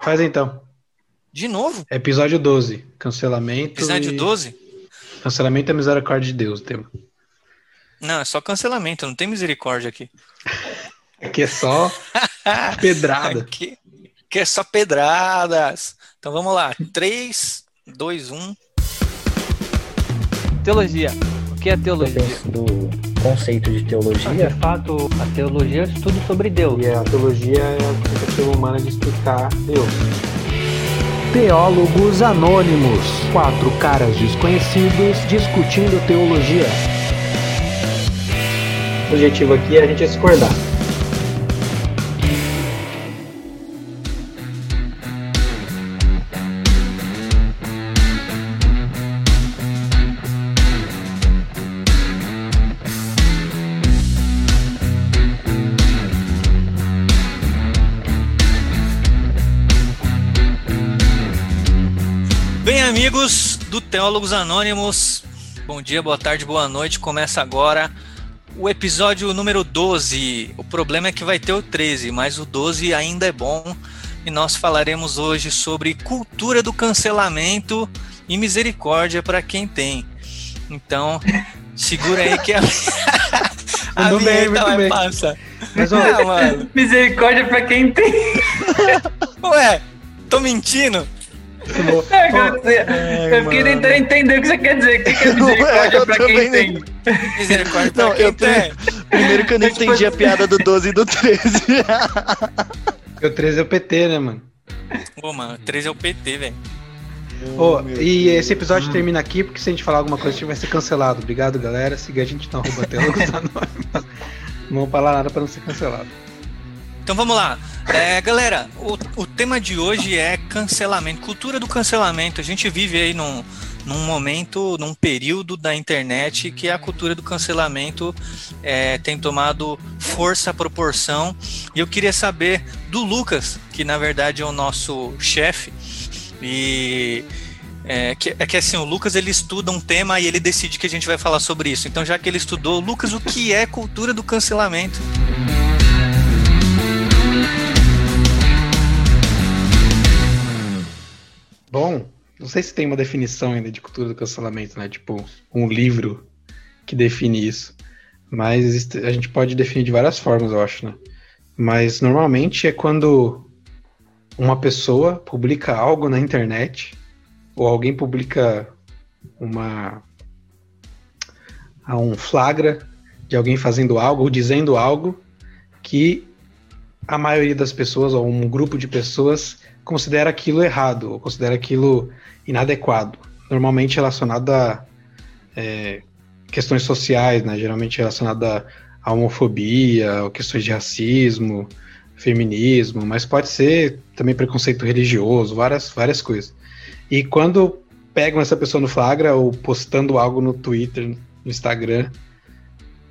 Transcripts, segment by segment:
Faz então. De novo? Episódio 12. Cancelamento. Episódio e... 12? Cancelamento é misericórdia de Deus, o tema. Não, é só cancelamento, não tem misericórdia aqui. Aqui é só pedrada. Aqui, aqui é só pedradas. Então vamos lá. 3, 2, 1. Teologia. O que é Eu teologia? penso do conceito de teologia. De fato, a teologia é o estudo sobre Deus. E a teologia é a tentativa humana de explicar Deus. Teólogos Anônimos. Quatro caras desconhecidos discutindo teologia. O objetivo aqui é a gente discordar. Do Teólogos Anônimos, bom dia, boa tarde, boa noite. Começa agora o episódio número 12. O problema é que vai ter o 13, mas o 12 ainda é bom. E nós falaremos hoje sobre cultura do cancelamento e misericórdia para quem tem. Então, segura aí que a, a Mandou bem, muito vai bem. passar. Mas, ó, mano. Misericórdia pra quem tem. Ué, tô mentindo? É, eu, eu fiquei tentando entender o que você quer dizer. O que que é misericórdia eu pra quem também tem? Misericórdia pra Não, quem eu tem. Primeiro que eu não É tipo entendi a piada do 12 e do 13. o 13 é o PT, né, mano? Pô, mano, 13 é o PT, velho. Ô, e esse episódio termina aqui, porque se a gente falar alguma coisa, a gente vai ser cancelado. Obrigado, galera. Siga a gente na arroba Teólogos Anônimos. Não vou falar nada pra não ser cancelado. Então vamos lá. É, galera, o, o tema de hoje é cancelamento, cultura do cancelamento. A gente vive aí num, num momento, num período da internet que a cultura do cancelamento é, tem tomado força, proporção. E eu queria saber do Lucas, que na verdade é o nosso chefe, e é que, é que assim, o Lucas ele estuda um tema e ele decide que a gente vai falar sobre isso. Então, já que ele estudou, Lucas, o que é cultura do cancelamento? Bom, não sei se tem uma definição ainda de cultura do cancelamento, né? Tipo, um livro que define isso. Mas a gente pode definir de várias formas, eu acho, né? Mas normalmente é quando uma pessoa publica algo na internet, ou alguém publica uma a um flagra de alguém fazendo algo ou dizendo algo que a maioria das pessoas, ou um grupo de pessoas, considera aquilo errado, ou considera aquilo inadequado. Normalmente relacionado a é, questões sociais, né? geralmente relacionado a, a homofobia, ou questões de racismo, feminismo, mas pode ser também preconceito religioso, várias, várias coisas. E quando pegam essa pessoa no flagra, ou postando algo no Twitter, no Instagram,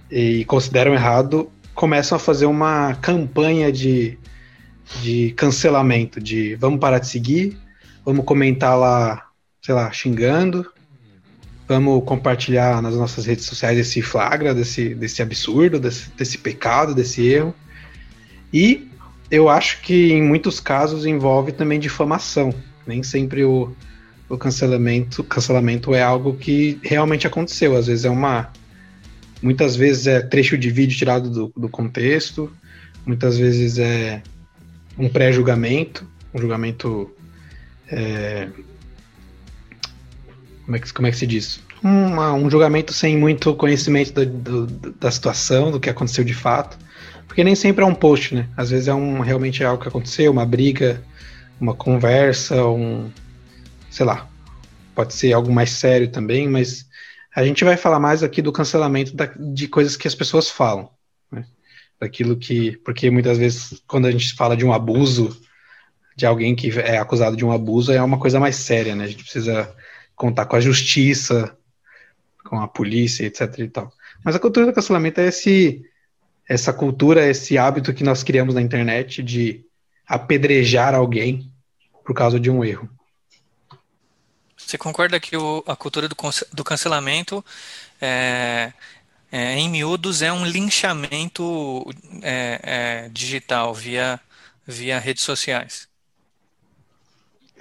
e consideram errado, começam a fazer uma campanha de, de cancelamento, de vamos parar de seguir, vamos comentar lá, sei lá, xingando, vamos compartilhar nas nossas redes sociais esse flagra, desse, desse absurdo, desse, desse pecado, desse erro. E eu acho que em muitos casos envolve também difamação. Nem sempre o, o cancelamento, cancelamento é algo que realmente aconteceu. Às vezes é uma. Muitas vezes é trecho de vídeo tirado do, do contexto, muitas vezes é um pré-julgamento, um julgamento. é, como, é que, como é que se diz? Uma- um julgamento sem muito conhecimento da, do- da situação, do que aconteceu de fato. Porque nem sempre é um post, né? Às vezes é um realmente é algo que aconteceu, uma briga, uma conversa, um. sei lá. Pode ser algo mais sério também, mas a gente vai falar mais aqui do cancelamento da- de coisas que as pessoas falam. Daquilo que. Porque muitas vezes, quando a gente fala de um abuso, de alguém que é acusado de um abuso, é uma coisa mais séria, né? A gente precisa contar com a justiça, com a polícia, etc. e tal. Mas a cultura do cancelamento é esse, essa cultura, esse hábito que nós criamos na internet de apedrejar alguém por causa de um erro. Você concorda que o- a cultura do, do cancelamento, é, é, em miúdos, é um linchamento é, é, digital via, via redes sociais?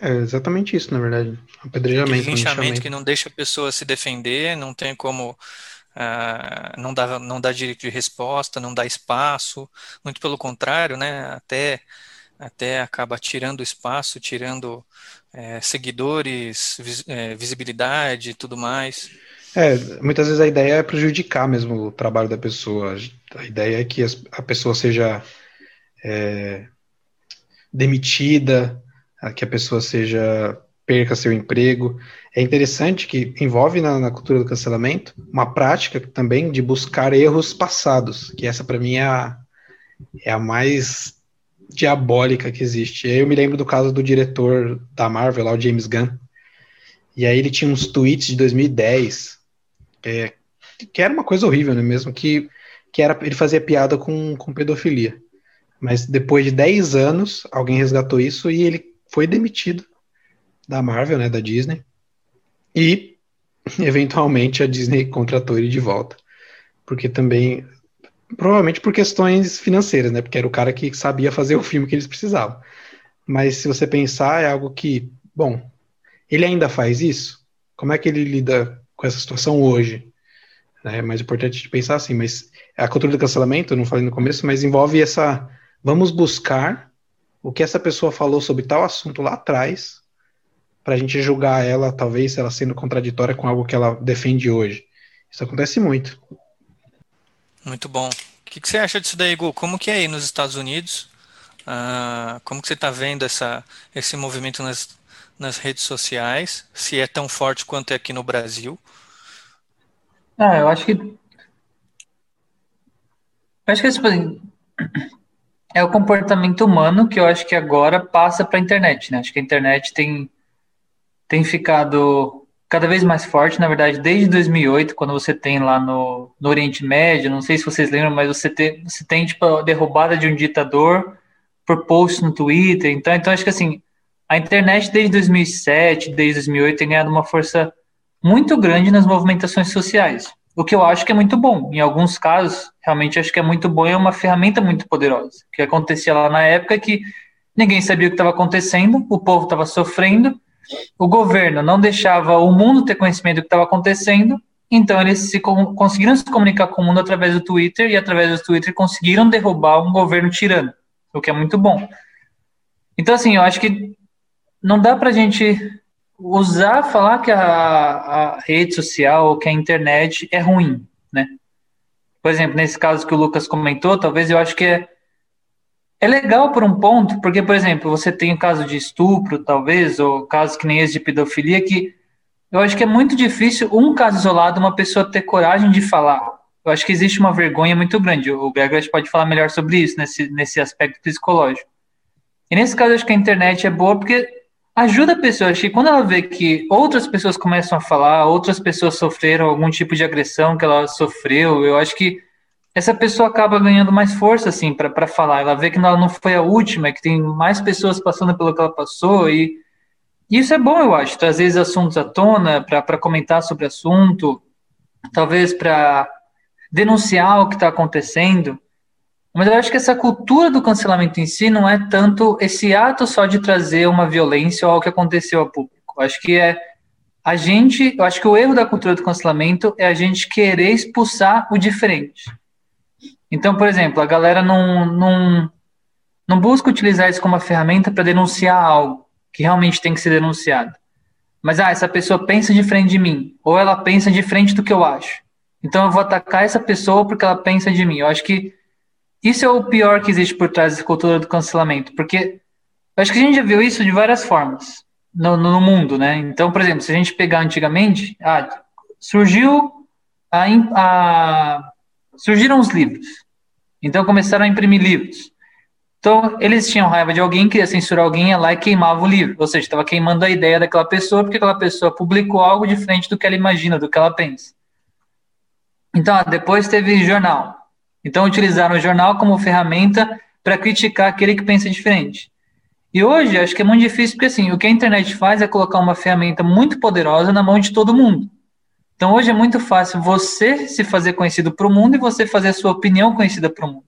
É exatamente isso, na verdade. Apedrejamento, linchamento linchamento. que não deixa a pessoa se defender, não tem como, ah, não dá, não dá direito de resposta, não dá espaço, muito pelo contrário, né? Até, até acaba tirando espaço, tirando eh, seguidores, vis- eh, visibilidade e tudo mais. É, muitas vezes a ideia é prejudicar mesmo o trabalho da pessoa. A ideia é que a pessoa seja é, demitida, que a pessoa seja perca seu emprego. É interessante que envolve na, na cultura do cancelamento uma prática também de buscar erros passados, que essa para mim é a, é a mais diabólica que existe. Eu me lembro do caso do diretor da Marvel, lá, o James Gunn. E aí ele tinha uns tweets de 2010, é, que era uma coisa horrível, né? Mesmo que, que era, ele fazia piada com, com pedofilia. Mas depois de 10 anos, alguém resgatou isso e ele foi demitido da Marvel, né? Da Disney. E, eventualmente, a Disney contratou ele de volta. Porque também, provavelmente por questões financeiras, né? Porque era o cara que sabia fazer o filme que eles precisavam. Mas se você pensar, é algo que, bom, ele ainda faz isso? Como é que ele lida com essa situação hoje? É mais importante de pensar assim, mas a cultura do cancelamento, não falei no começo, mas envolve essa. Vamos buscar o que essa pessoa falou sobre tal assunto lá atrás, para a gente julgar ela, talvez ela sendo contraditória com algo que ela defende hoje. Isso acontece muito. Muito bom. O que, que você acha disso daí, Gu? Como que é aí nos Estados Unidos? Ah, como que você está vendo essa, esse movimento nas, nas redes sociais? Se é tão forte quanto é aqui no Brasil? Ah, eu acho que. Eu acho que tipo assim, é o comportamento humano que eu acho que agora passa para a internet, né? Acho que a internet tem, tem ficado cada vez mais forte, na verdade, desde 2008, quando você tem lá no, no Oriente Médio, não sei se vocês lembram, mas você tem, você tem tipo, a derrubada de um ditador por post no Twitter. Então, então acho que assim, a internet desde 2007, desde 2008 tem ganhado uma força muito grande nas movimentações sociais. O que eu acho que é muito bom. Em alguns casos, realmente acho que é muito bom e é uma ferramenta muito poderosa. O que acontecia lá na época é que ninguém sabia o que estava acontecendo, o povo estava sofrendo, o governo não deixava o mundo ter conhecimento do que estava acontecendo, então eles se conseguiram se comunicar com o mundo através do Twitter e através do Twitter conseguiram derrubar um governo tirano, o que é muito bom. Então, assim, eu acho que não dá pra gente usar, falar que a, a rede social ou que a internet é ruim, né? Por exemplo, nesse caso que o Lucas comentou, talvez eu acho que é, é legal por um ponto, porque, por exemplo, você tem o caso de estupro, talvez, ou casos que nem esse de pedofilia, que eu acho que é muito difícil, um caso isolado, uma pessoa ter coragem de falar. Eu acho que existe uma vergonha muito grande. O Gregory pode falar melhor sobre isso, nesse, nesse aspecto psicológico. E nesse caso, acho que a internet é boa porque ajuda a pessoa. Acho que quando ela vê que outras pessoas começam a falar, outras pessoas sofreram algum tipo de agressão que ela sofreu, eu acho que essa pessoa acaba ganhando mais força, assim, para falar. Ela vê que ela não foi a última, que tem mais pessoas passando pelo que ela passou, e isso é bom, eu acho, trazer esses assuntos à tona, para comentar sobre assunto, talvez para denunciar o que está acontecendo. Mas eu acho que essa cultura do cancelamento em si não é tanto esse ato só de trazer uma violência ou algo que aconteceu ao público. Eu acho que é a gente, eu acho que o erro da cultura do cancelamento é a gente querer expulsar o diferente. Então, por exemplo, a galera não, não, não busca utilizar isso como uma ferramenta para denunciar algo que realmente tem que ser denunciado. Mas, ah, essa pessoa pensa diferente de mim, ou ela pensa diferente do que eu acho. Então eu vou atacar essa pessoa porque ela pensa de mim. Eu acho que isso é o pior que existe por trás da cultura do cancelamento, porque eu acho que a gente já viu isso de várias formas no, no mundo, né? Então, por exemplo, se a gente pegar antigamente, ah, surgiu a, a, surgiram os livros. Então começaram a imprimir livros. Então eles tinham raiva de alguém, queria censurar alguém, ia lá e queimava o livro. Ou seja, estava queimando a ideia daquela pessoa porque aquela pessoa publicou algo diferente do que ela imagina, do que ela pensa. Então, depois teve jornal. Então utilizaram o jornal como ferramenta para criticar aquele que pensa diferente. E hoje acho que é muito difícil porque assim, o que a internet faz é colocar uma ferramenta muito poderosa na mão de todo mundo. Então hoje é muito fácil você se fazer conhecido para o mundo e você fazer a sua opinião conhecida para o mundo.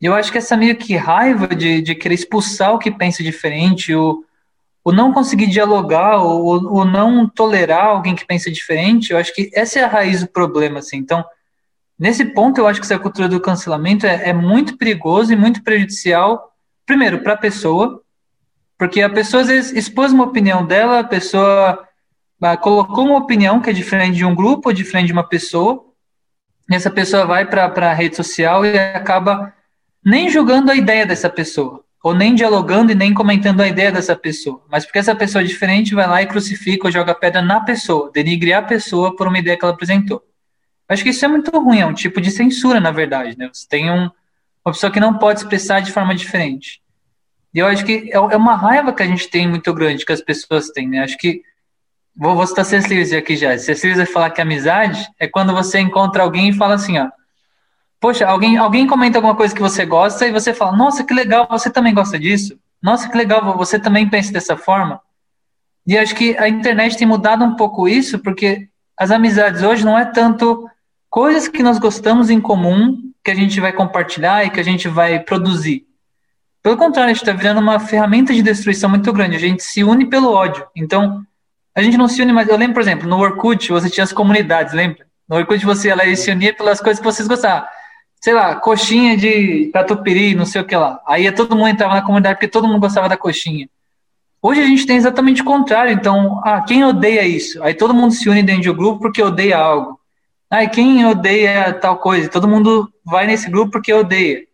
E eu acho que essa meio que raiva de, de querer expulsar o que pensa diferente, o, o não conseguir dialogar, o, o não tolerar alguém que pensa diferente, eu acho que essa é a raiz do problema, assim. Então, nesse ponto, eu acho que essa cultura do cancelamento é, é muito perigoso e muito prejudicial, primeiro, para a pessoa, porque a pessoa às vezes expôs uma opinião dela, a pessoa ah, colocou uma opinião que é diferente de um grupo diferente de uma pessoa, e essa pessoa vai para a rede social e acaba nem julgando a ideia dessa pessoa, ou nem dialogando e nem comentando a ideia dessa pessoa, mas porque essa pessoa é diferente vai lá e crucifica ou joga pedra na pessoa, denigre a pessoa por uma ideia que ela apresentou. Acho que isso é muito ruim, é um tipo de censura, na verdade. Né? Você tem um, uma pessoa que não pode expressar de forma diferente. E eu acho que é, é uma raiva que a gente tem muito grande, que as pessoas têm. Né? Acho que Vou, vou citar. Lewis aqui já. Lewis vai falar que amizade é quando você encontra alguém e fala assim, ó. Poxa, alguém, alguém comenta alguma coisa que você gosta e você fala, nossa, que legal, você também gosta disso? Nossa, que legal, você também pensa dessa forma? E acho que a internet tem mudado um pouco isso, porque as amizades hoje não é tanto coisas que nós gostamos em comum que a gente vai compartilhar e que a gente vai produzir. Pelo contrário, a gente está virando uma ferramenta de destruição muito grande. A gente se une pelo ódio. Então, a gente não se une mais. Eu lembro, por exemplo, no Orkut você tinha as comunidades, lembra? No Orkut você ela se unia pelas coisas que vocês gostavam. Sei lá, coxinha de catupiry, não sei o que lá. Aí todo mundo entrava na comunidade porque todo mundo gostava da coxinha. Hoje a gente tem exatamente o contrário. Então, ah, quem odeia isso? Aí todo mundo se une dentro de um grupo porque odeia algo. Ah, quem odeia tal coisa? Todo mundo vai nesse grupo porque odeia.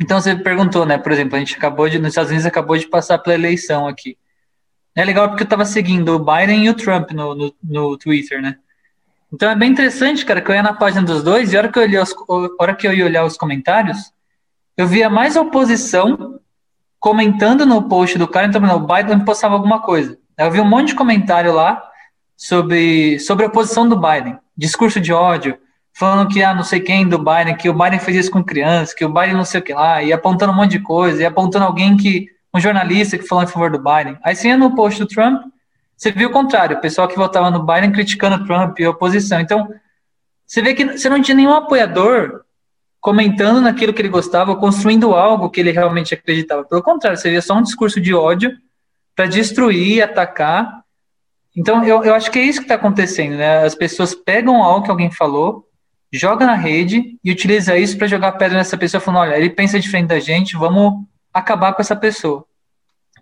Então você perguntou, né? Por exemplo, a gente acabou de, nos Estados Unidos acabou de passar pela eleição aqui. É legal porque eu tava seguindo o Biden e o Trump no, no, no Twitter, né? Então é bem interessante, cara, que eu ia na página dos dois e a hora que eu, olhei os, hora que eu ia olhar os comentários, eu via mais oposição comentando no post do cara, então o Biden postava alguma coisa. Eu vi um monte de comentário lá sobre, sobre a oposição do Biden, discurso de ódio, falando que ah, não sei quem do Biden, que o Biden fez isso com crianças, que o Biden não sei o que lá, e apontando um monte de coisa, e apontando alguém que um jornalista que falou em favor do Biden. Aí você ia no post do Trump, você viu o contrário, o pessoal que votava no Biden criticando Trump e a oposição. Então, você vê que você não tinha nenhum apoiador comentando naquilo que ele gostava, construindo algo que ele realmente acreditava. Pelo contrário, você via só um discurso de ódio para destruir, atacar. Então, eu, eu acho que é isso que está acontecendo, né? As pessoas pegam algo que alguém falou, joga na rede e utiliza isso para jogar pedra nessa pessoa, falando: olha, ele pensa diferente da gente, vamos acabar com essa pessoa.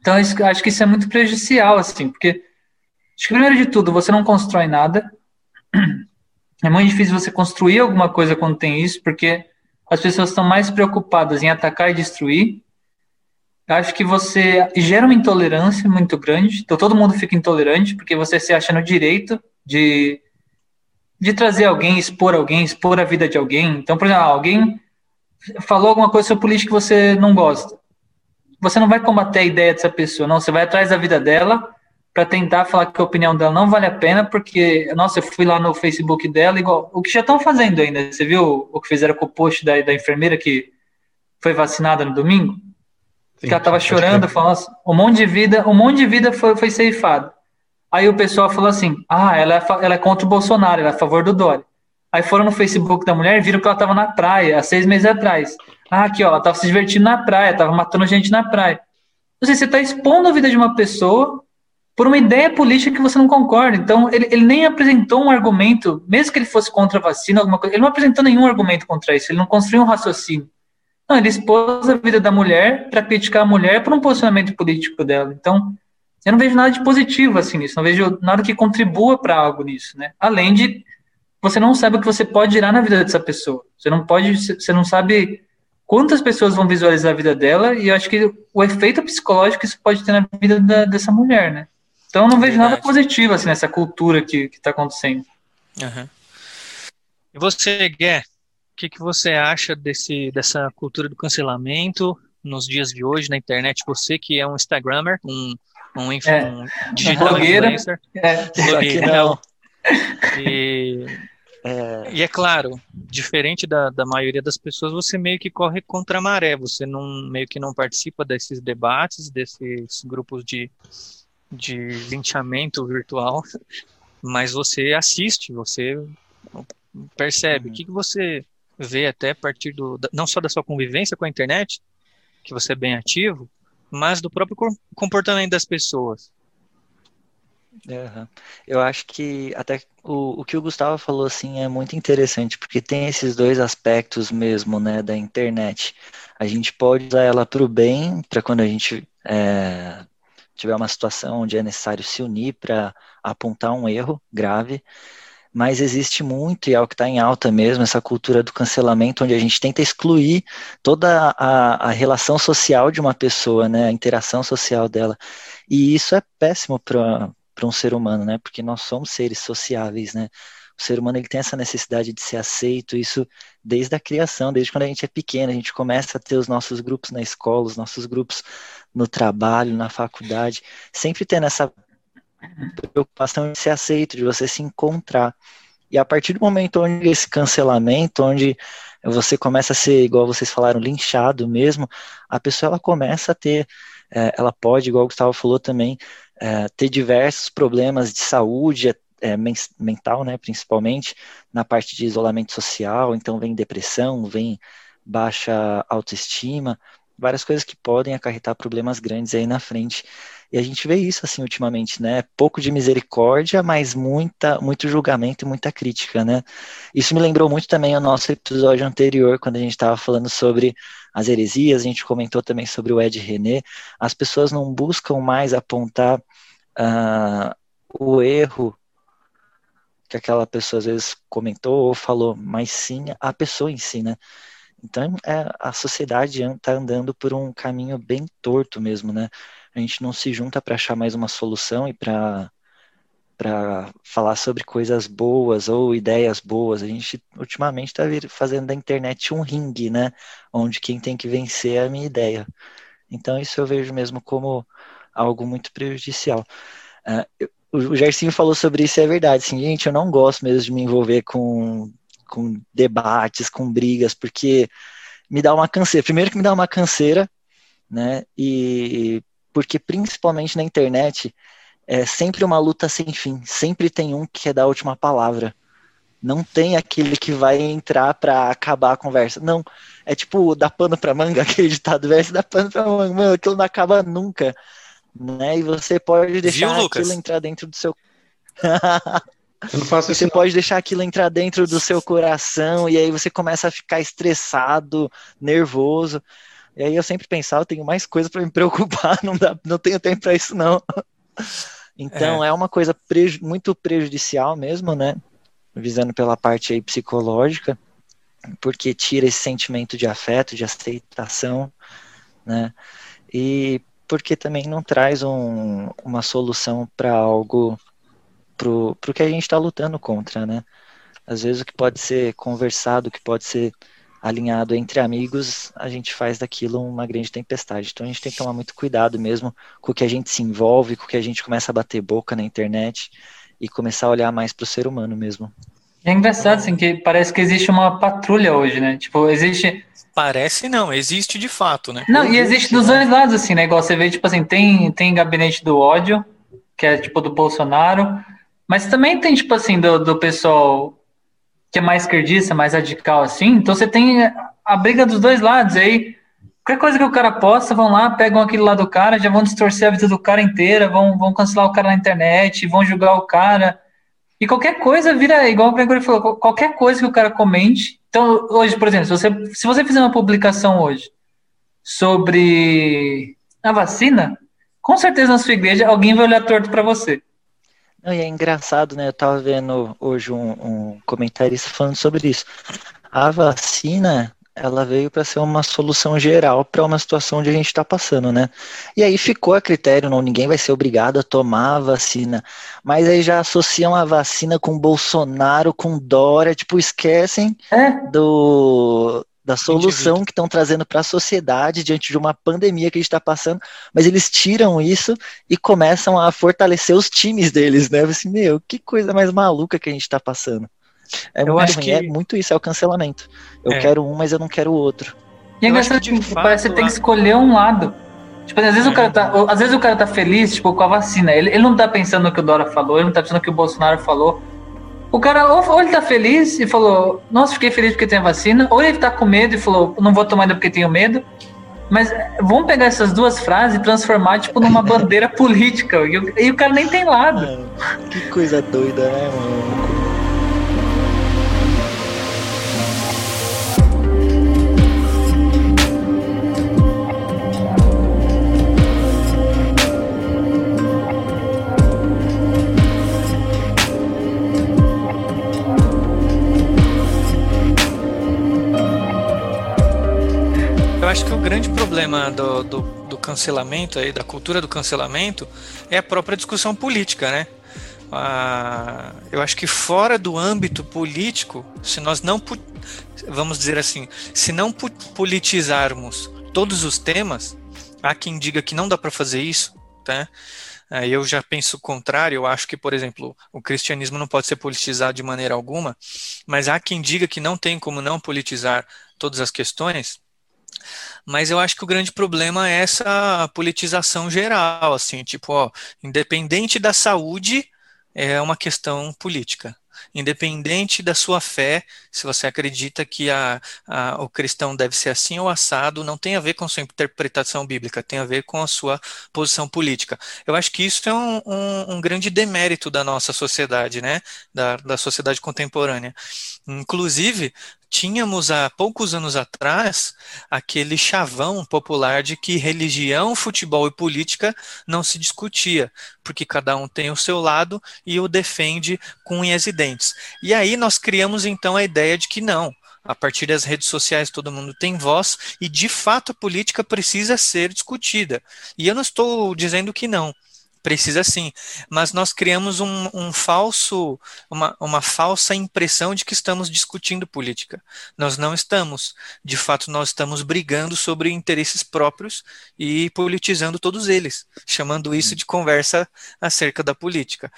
Então, isso, acho que isso é muito prejudicial, assim, porque, acho que, primeiro de tudo, você não constrói nada. É muito difícil você construir alguma coisa quando tem isso, porque as pessoas estão mais preocupadas em atacar e destruir. Acho que você gera uma intolerância muito grande, então todo mundo fica intolerante, porque você se acha no direito de, de trazer alguém, expor alguém, expor a vida de alguém. Então, por exemplo, alguém falou alguma coisa sobre política que você não gosta você não vai combater a ideia dessa pessoa, não. Você vai atrás da vida dela para tentar falar que a opinião dela não vale a pena, porque, nossa, eu fui lá no Facebook dela, igual. O que já estão fazendo ainda. Você viu o que fizeram com o post da, da enfermeira que foi vacinada no domingo? Sim, que ela tava chorando, que... falando assim, um monte de vida, um monte de vida foi, foi ceifado. Aí o pessoal falou assim: ah, ela é, ela é contra o Bolsonaro, ela é a favor do Dória. Aí foram no Facebook da mulher e viram que ela estava na praia há seis meses atrás. Ah, aqui, ó, ela tava se divertindo na praia, tava matando gente na praia. Não sei, você está expondo a vida de uma pessoa por uma ideia política que você não concorda. Então, ele, ele nem apresentou um argumento, mesmo que ele fosse contra a vacina, alguma coisa, ele não apresentou nenhum argumento contra isso, ele não construiu um raciocínio. Não, ele expôs a vida da mulher para criticar a mulher por um posicionamento político dela. Então, eu não vejo nada de positivo assim nisso, não vejo nada que contribua para algo nisso, né? Além de você não sabe o que você pode gerar na vida dessa pessoa. Você não pode, você não sabe quantas pessoas vão visualizar a vida dela e eu acho que o efeito psicológico isso pode ter na vida da, dessa mulher, né? Então eu não vejo Verdade. nada positivo assim nessa cultura que está acontecendo. Uhum. E você, Gué, o que, que você acha desse, dessa cultura do cancelamento nos dias de hoje na internet? Você que é um Instagrammer, um, um, é, um digital influencer, é, blogueirão, e é, e é claro, diferente da, da maioria das pessoas, você meio que corre contra a maré, você não meio que não participa desses debates, desses grupos de, de linchamento virtual, mas você assiste, você percebe. Uhum. O que, que você vê até a partir do, não só da sua convivência com a internet, que você é bem ativo, mas do próprio comportamento das pessoas. Aham. Eu acho que até o, o que o Gustavo falou assim é muito interessante, porque tem esses dois aspectos mesmo, né, da internet. A gente pode usar ela para o bem, para quando a gente é, tiver uma situação onde é necessário se unir para apontar um erro grave, mas existe muito, e é o que está em alta mesmo, essa cultura do cancelamento, onde a gente tenta excluir toda a, a relação social de uma pessoa, né, a interação social dela. E isso é péssimo para um ser humano, né? Porque nós somos seres sociáveis, né? O ser humano ele tem essa necessidade de ser aceito, isso desde a criação, desde quando a gente é pequeno, a gente começa a ter os nossos grupos na escola, os nossos grupos no trabalho, na faculdade, sempre tendo essa preocupação de ser aceito, de você se encontrar. E a partir do momento onde esse cancelamento, onde você começa a ser, igual vocês falaram, linchado mesmo, a pessoa ela começa a ter, eh, ela pode, igual o Gustavo falou também, eh, ter diversos problemas de saúde, men- mental, né, principalmente, na parte de isolamento social, então vem depressão, vem baixa autoestima, várias coisas que podem acarretar problemas grandes aí na frente. E a gente vê isso assim ultimamente, né? Pouco de misericórdia, mas muita, muito julgamento e muita crítica, né? Isso me lembrou muito também o nosso episódio anterior, quando a gente estava falando sobre as heresias, a gente comentou também sobre o Ed René. As pessoas não buscam mais apontar ah, o erro que aquela pessoa às vezes comentou ou falou, mas sim a pessoa em si, né? Então, é, a sociedade está andando por um caminho bem torto mesmo, né? A gente não se junta para achar mais uma solução e para para falar sobre coisas boas ou ideias boas. A gente ultimamente está fazendo da internet um ringue, né? Onde quem tem que vencer é a minha ideia. Então, isso eu vejo mesmo como algo muito prejudicial. Ah, eu- o Gersinho falou sobre isso, e é verdade. Assim, gente, eu não gosto mesmo de me envolver com, com debates, com brigas, porque me dá uma canseira. Primeiro que me dá uma canseira, né? E porque principalmente na internet é sempre uma luta sem fim. Sempre tem um que quer dar a última palavra. Não tem aquele que vai entrar pra acabar a conversa. Não, é tipo dar pano pra manga, aquele ditado verso, dar pano pra manga, Mano, aquilo não acaba nunca, né? E você pode deixar Lucas? aquilo entrar dentro do seu Eu não faço isso. você não. pode deixar aquilo entrar dentro do seu coração e aí você começa a ficar estressado, nervoso. E aí eu sempre pensava, eu tenho mais coisa para me preocupar, não dá, não tenho tempo para isso não. Então é, uma coisa preju- muito prejudicial mesmo, né? Visando pela parte aí psicológica, porque tira esse sentimento de afeto, de aceitação, né? E porque também não traz um- uma solução para algo pro, pro que a gente está lutando contra, né? Às vezes o que pode ser conversado, o que pode ser alinhado entre amigos, a gente faz daquilo uma grande tempestade. Então a gente tem que tomar muito cuidado mesmo com o que a gente se envolve, com o que a gente começa a bater boca na internet e começar a olhar mais pro ser humano mesmo. É engraçado, assim, que parece que existe uma patrulha hoje, né? Tipo, existe. Parece não, existe de fato, né? Não, e existe dos dois lados, assim, né? Igual você vê, tipo assim, tem, tem gabinete do ódio, que é tipo do Bolsonaro, mas também tem, tipo assim, do, do pessoal que é mais esquerdista, mais radical, assim. Então você tem a briga dos dois lados. Aí, qualquer coisa que o cara posta, vão lá, pegam aquilo lá do cara, já vão distorcer a vida do cara inteira, vão, vão cancelar o cara na internet, vão julgar o cara. E qualquer coisa vira, igual o Gregory falou, qual- qualquer coisa que o cara comente. Então, hoje, por exemplo, se você, se você fizer uma publicação hoje sobre a vacina, com certeza na sua igreja alguém vai olhar torto para você. Não, e é engraçado, né? Eu tava vendo hoje um, um comentarista falando sobre isso. A vacina, ela veio para ser uma solução geral para uma situação onde a gente está passando, né? E aí ficou a critério, não, ninguém vai ser obrigado a tomar a vacina. Mas aí já associam a vacina com Bolsonaro, com Dória, tipo, esquecem É, do, da solução que estão trazendo para a sociedade diante de uma pandemia que a gente está passando, mas eles tiram isso e começam a fortalecer os times deles, né? Assim, meu, que coisa mais maluca que a gente está passando. É Eu acho ruim, que- é muito isso, é o cancelamento. Eu É. quero um, mas eu não quero o outro. E é engraçado que, parece que fato, tem que escolher um lado. Tipo, às vezes, o cara tá, às vezes o cara tá feliz, tipo, com a vacina. Ele, ele não tá pensando no que o Dora falou, ele não tá pensando no que o Bolsonaro falou. O cara, ou, ou ele tá feliz e falou, nossa, fiquei feliz porque tem a vacina, ou ele tá com medo e falou, não vou tomar ainda porque tenho medo. Mas vamos pegar essas duas frases e transformar, tipo, numa bandeira política. E o, e o cara nem tem lado. Mano, que coisa doida, né, mano? Grande problema do, do, do cancelamento aí, da cultura do cancelamento, é a própria discussão política, né? Ah, eu acho que fora do âmbito político, se nós não, vamos dizer assim, se não politizarmos todos os temas, há quem diga que não dá para fazer isso, tá? Ah, Eu já penso o contrário, eu acho que, por exemplo, o cristianismo não pode ser politizado de maneira alguma, mas há quem diga que não tem como não politizar todas as questões, mas eu acho que o grande problema é essa politização geral, assim, tipo, ó, independente da saúde, é uma questão política. Independente da sua fé, se você acredita que a, a- o cristão deve ser assim ou assado, não tem a ver com sua interpretação bíblica, tem a ver com a sua posição política. Eu acho que isso é um, um- um grande demérito da nossa sociedade, né? Da, da sociedade contemporânea. Inclusive, tínhamos há poucos anos atrás aquele chavão popular de que religião, futebol e política não se discutia, porque cada um tem o seu lado e o defende com unhas e dentes. E aí nós criamos então a ideia de que não. A partir das redes sociais todo mundo tem voz e de fato a política precisa ser discutida. E eu não estou dizendo que não. Precisa sim, mas nós criamos um, um falso, uma, uma falsa impressão de que estamos discutindo política. Nós não estamos. De fato, nós estamos brigando sobre interesses próprios e politizando todos eles, chamando isso de conversa acerca da política.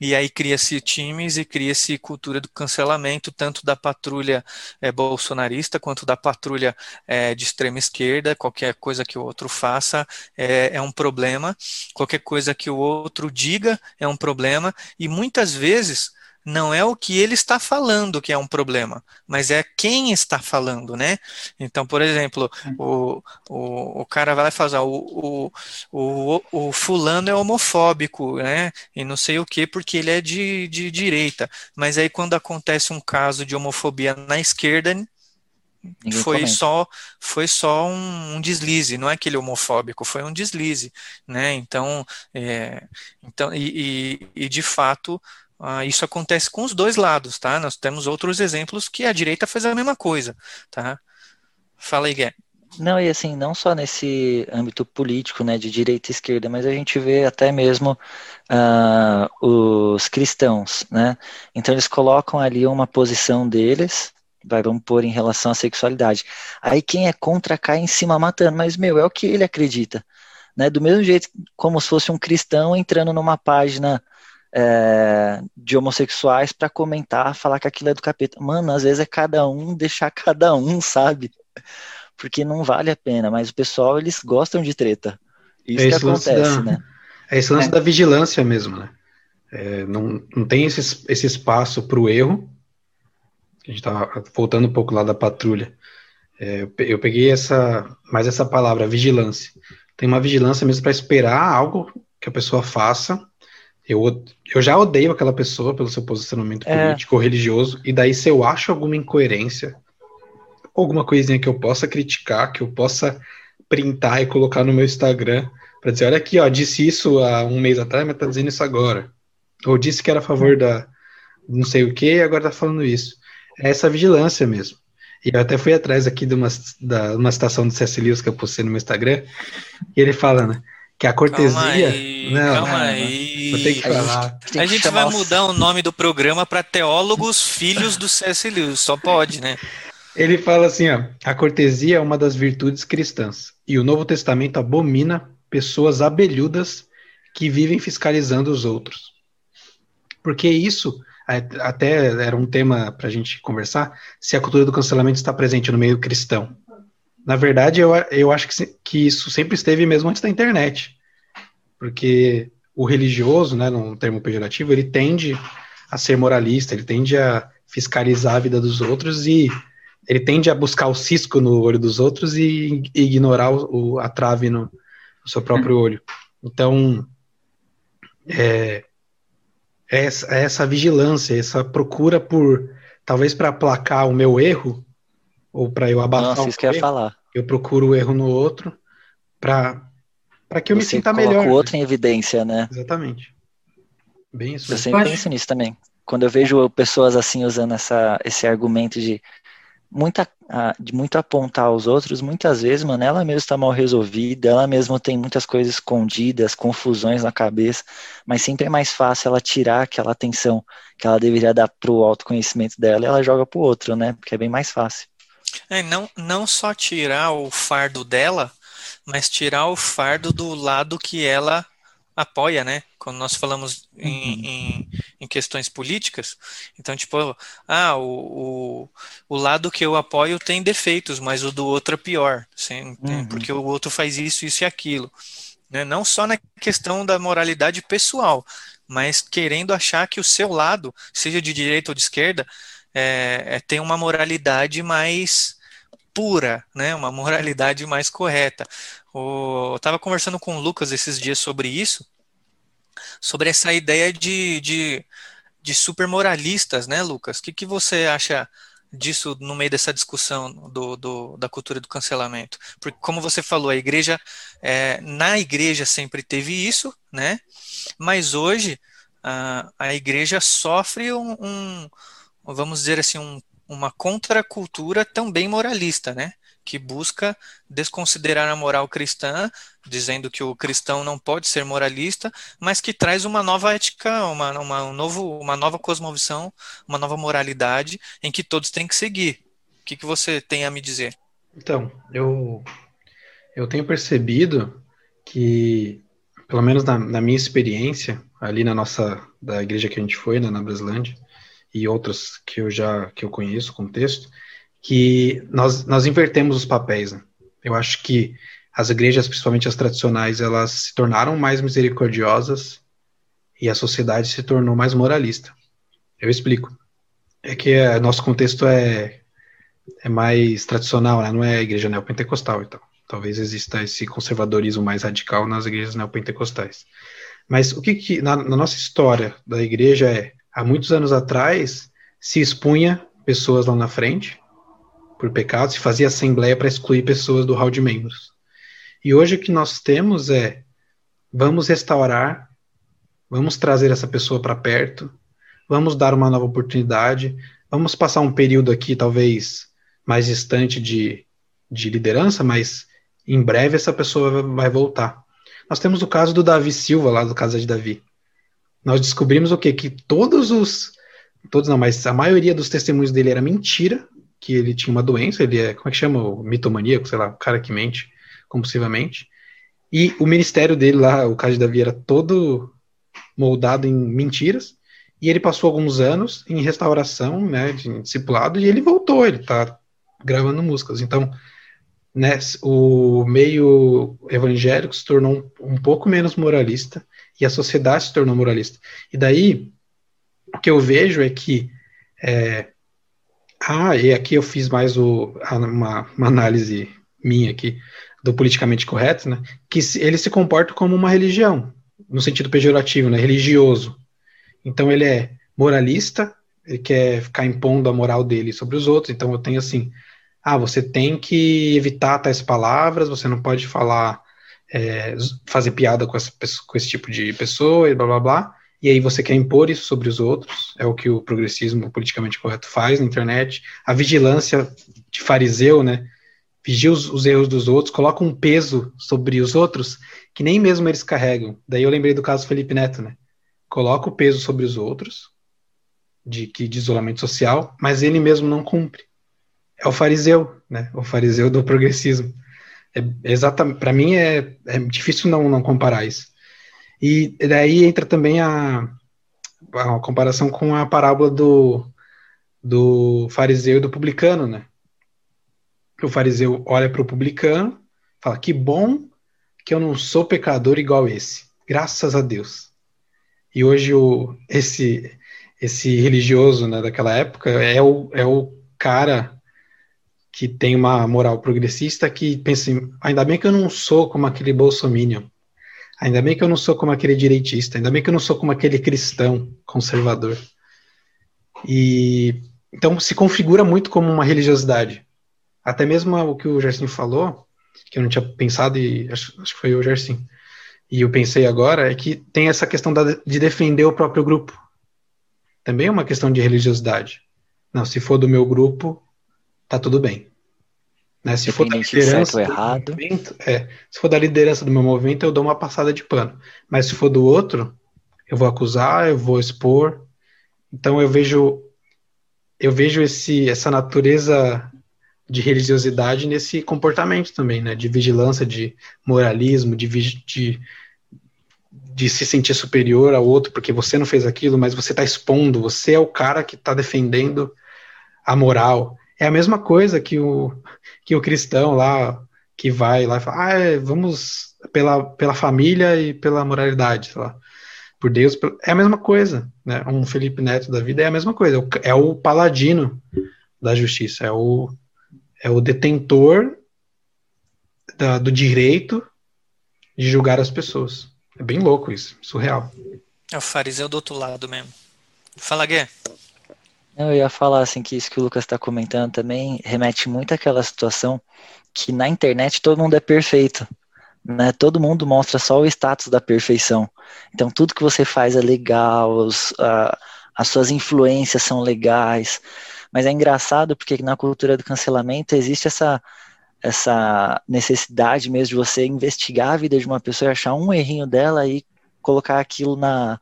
E aí cria-se times e cria-se cultura do cancelamento, tanto da patrulha eh, bolsonarista quanto da patrulha eh, de extrema esquerda. Qualquer coisa que o outro faça é, é um problema, qualquer coisa que o outro diga é um problema, e muitas vezes não é o que ele está falando que é um problema, mas é quem está falando, né? Então, por exemplo, o, o, o cara vai lá e fala, ah, o, o, o, o fulano é homofóbico, né? E não sei o que, porque ele é de, de direita. Mas aí quando acontece um caso de homofobia na esquerda, Ninguém foi comenta. só foi só um, um deslize, não é aquele homofóbico, foi um deslize, né? Então, é, então e, e, e de fato ah, isso acontece com os dois lados, tá? Nós temos outros exemplos que a direita fez a mesma coisa, tá? Fala aí, Gué. Não, e assim, não só nesse âmbito político, né, de direita e esquerda, mas a gente vê até mesmo ah, os cristãos, né? Então eles colocam ali uma posição deles, vai, vamos pôr em relação à sexualidade. Aí quem é contra cai em cima matando, mas meu, é o que ele acredita, né? Do mesmo jeito como se fosse um cristão entrando numa página é, de homossexuais para comentar, falar que aquilo é do capeta. Mano, às vezes é cada um deixar cada um, sabe? Porque não vale a pena, mas o pessoal, eles gostam de treta. Isso É que acontece, da- né? É esse lance É. da vigilância mesmo, né? É, não, não tem esse, esse espaço para o erro. A gente estava voltando um pouco lá da patrulha. É, eu pe- eu peguei essa, mais essa palavra, vigilância. Tem uma vigilância mesmo para esperar algo que a pessoa faça. Eu, eu já odeio aquela pessoa pelo seu posicionamento É. político ou religioso, e daí se eu acho alguma incoerência, alguma coisinha que eu possa criticar, que eu possa printar e colocar no meu Instagram, para dizer, olha aqui, ó, disse isso há um mês atrás, mas tá dizendo isso agora. Ou disse que era a favor da não sei o que, e agora tá falando isso. É essa vigilância mesmo. E eu até fui atrás aqui de uma, da, uma citação do C.S. Lewis que eu postei no meu Instagram, e ele fala, né, que a cortesia... Calma aí, não, calma não, aí. Vou ter que A gente falar. A gente vai mudar o nome do programa para Teólogos Filhos do C.S. Lewis, só pode, né? Ele fala assim, ó, a cortesia é uma das virtudes cristãs, e o Novo Testamento abomina pessoas abelhudas que vivem fiscalizando os outros. Porque isso, até era um tema para a gente conversar, se a cultura do cancelamento está presente no meio cristão. Na verdade, eu, eu acho que, que isso sempre esteve mesmo antes da internet. Porque o religioso, né, num termo pejorativo, ele tende a ser moralista, ele tende a fiscalizar a vida dos outros e ele tende a buscar o cisco no olho dos outros e, e ignorar o, a trave no, no seu próprio olho. Então, é essa, essa vigilância, essa procura por, talvez para aplacar o meu erro, ou para eu abafar Nossa, o isso que eu ia falar. eu procuro o erro no outro para para que eu me Você sinta coloca melhor. o né? outro em evidência, né? Exatamente. Bem isso. Eu sempre penso nisso também. Quando eu vejo pessoas assim usando essa, esse argumento de, muita, de muito apontar aos outros, muitas vezes, mano, ela mesma está mal resolvida, ela mesma tem muitas coisas escondidas, confusões na cabeça, mas sempre é mais fácil ela tirar aquela atenção que ela deveria dar pro autoconhecimento dela e ela joga pro outro, né? Porque é bem mais fácil. É, não, não só tirar o fardo dela, mas tirar o fardo do lado que ela apoia, né? Quando nós falamos em, em, em questões políticas, então, tipo, ah, o, o, o lado que eu apoio tem defeitos, mas o do outro é pior, sim, Uhum. porque o outro faz isso, isso e aquilo. Né? Não só na questão da moralidade pessoal, mas querendo achar que o seu lado, seja de direita ou de esquerda, é, é, tem uma moralidade mais pura, né? Uma moralidade mais correta. O, eu estava conversando com o Lucas esses dias sobre isso, sobre essa ideia de, de, de supermoralistas, né, Lucas? O que, que você acha disso no meio dessa discussão do, do, da cultura do cancelamento? Porque, como você falou, a igreja, é, na igreja sempre teve isso, né? Mas hoje a, a igreja sofre um, um vamos dizer assim, um, uma contracultura também moralista, né? Que busca desconsiderar a moral cristã, dizendo que o cristão não pode ser moralista, mas que traz uma nova ética, uma, uma, um novo, uma nova cosmovisão, uma nova moralidade em que todos têm que seguir. O que, que você tem a me dizer? Então, eu, eu tenho percebido que, pelo menos na, na minha experiência, ali na nossa, da igreja que a gente foi, né, na Braslândia, e outras que eu já que eu conheço, contexto, que nós, nós invertemos os papéis. Né? Eu acho que as igrejas, principalmente as tradicionais, elas se tornaram mais misericordiosas e a sociedade se tornou mais moralista. Eu explico. É que é, nosso contexto é, é mais tradicional, né? não é igreja neopentecostal, então. Talvez exista esse conservadorismo mais radical nas igrejas neopentecostais. Mas o que, que na, na nossa história da igreja é há muitos anos atrás, se expunha pessoas lá na frente por pecados e fazia assembleia para excluir pessoas do hall de membros. E hoje o que nós temos é vamos restaurar, vamos trazer essa pessoa para perto, vamos dar uma nova oportunidade, vamos passar um período aqui talvez mais distante de, de liderança, mas em breve essa pessoa vai voltar. Nós temos o caso do Davi Silva, lá do Casa de Davi nós descobrimos o quê? Que todos os. Todos não, mas a maioria dos testemunhos dele era mentira, que ele tinha uma doença, ele é, como é que chama? O mitomaníaco, sei lá, o cara que mente compulsivamente. E o ministério dele lá, o caso de Davi, era todo moldado em mentiras. E ele passou alguns anos em restauração, né, de discipulado, e ele voltou, ele tá gravando músicas. Então, né, o meio evangélico se tornou um, um pouco menos moralista e a sociedade se tornou moralista. E daí, o que eu vejo é que. É, ah, e aqui eu fiz mais o, uma, uma, análise minha aqui do politicamente correto, né? Que ele se comporta como uma religião, no sentido pejorativo, né? Religioso. Então ele é moralista, ele quer ficar impondo a moral dele sobre os outros. Então eu tenho assim: ah, você tem que evitar tais palavras, você não pode falar é, fazer piada com, essa, com, esse tipo de pessoa e blá blá blá. E aí você quer impor isso sobre os outros, é o que o progressismo politicamente correto faz na internet. A vigilância de fariseu, né? Vigia os, os erros dos outros, coloca um peso sobre os outros que nem mesmo eles carregam. Daí eu lembrei do caso Felipe Neto, né? Coloca o peso sobre os outros, de, que, de isolamento social, mas ele mesmo não cumpre. É o fariseu, né? O fariseu do progressismo. É, exatamente, para mim é, é, difícil não, não comparar isso. E daí entra também a, a comparação com a parábola do, do fariseu e do publicano, né? O fariseu olha para o publicano, fala: Que bom que eu não sou pecador igual esse, graças a Deus. E hoje o, esse, esse religioso né, daquela época é o, é o cara que tem uma moral progressista que pensa assim, ainda bem que eu não sou como aquele bolsominion, ainda bem que eu não sou como aquele direitista, ainda bem que eu não sou como aquele cristão conservador. E então se configura muito como uma religiosidade. Até mesmo o que o Gerson falou, que eu não tinha pensado e acho, acho que foi o Gerson, e eu pensei agora, é que tem essa questão da, de defender o próprio grupo. Também é uma questão de religiosidade. Não, se for do meu grupo, tá tudo bem. Né? Se for da liderança do errado. Movimento, é, se for da liderança do meu movimento, eu dou uma passada de pano. Mas se for do outro, eu vou acusar, eu vou expor. Então eu vejo eu vejo esse essa natureza de religiosidade nesse comportamento também, né? De vigilância, de moralismo, de, de, de se sentir superior ao outro porque você não fez aquilo, mas você está expondo, você é o cara que está defendendo a moral. É a mesma coisa que o, que o cristão lá, que vai lá e fala, ah, é, vamos pela, pela família e pela moralidade, sei lá, por Deus. É a mesma coisa, né? Um Felipe Neto da vida é a mesma coisa, é o paladino da justiça, é o é o detentor da, do direito de julgar as pessoas. É bem louco isso, surreal. É o fariseu do outro lado mesmo. Fala, Guê. Eu ia falar assim que isso que o Lucas está comentando também remete muito àquela situação que na internet todo mundo é perfeito. Né? Todo mundo mostra só o status da perfeição. Então tudo que você faz é legal, os, uh, as suas influências são legais. Mas é engraçado porque na cultura do cancelamento existe essa, essa necessidade mesmo de você investigar a vida de uma pessoa e achar um errinho dela e colocar aquilo na,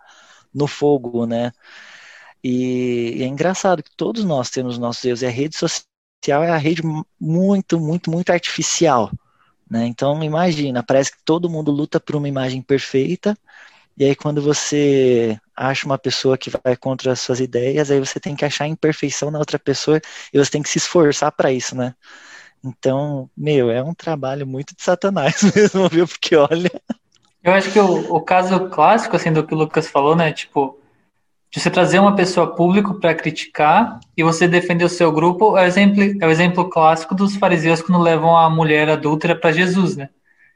no fogo, né? E, é engraçado que todos nós temos nossos erros e a rede social é a rede muito, muito, muito artificial, né? Então imagina, parece que todo mundo luta por uma imagem perfeita e aí quando você acha uma pessoa que vai contra as suas ideias, aí você tem que achar imperfeição na outra pessoa e você tem que se esforçar para isso, né? Então, meu, é um trabalho muito de satanás mesmo, viu? Porque olha. Eu acho que o, o caso clássico, assim, do que o Lucas falou, né? Tipo, de você trazer uma pessoa público para criticar e você defender o seu grupo, é o, exemplo, é o exemplo clássico dos fariseus quando levam a mulher adúltera para Jesus, né?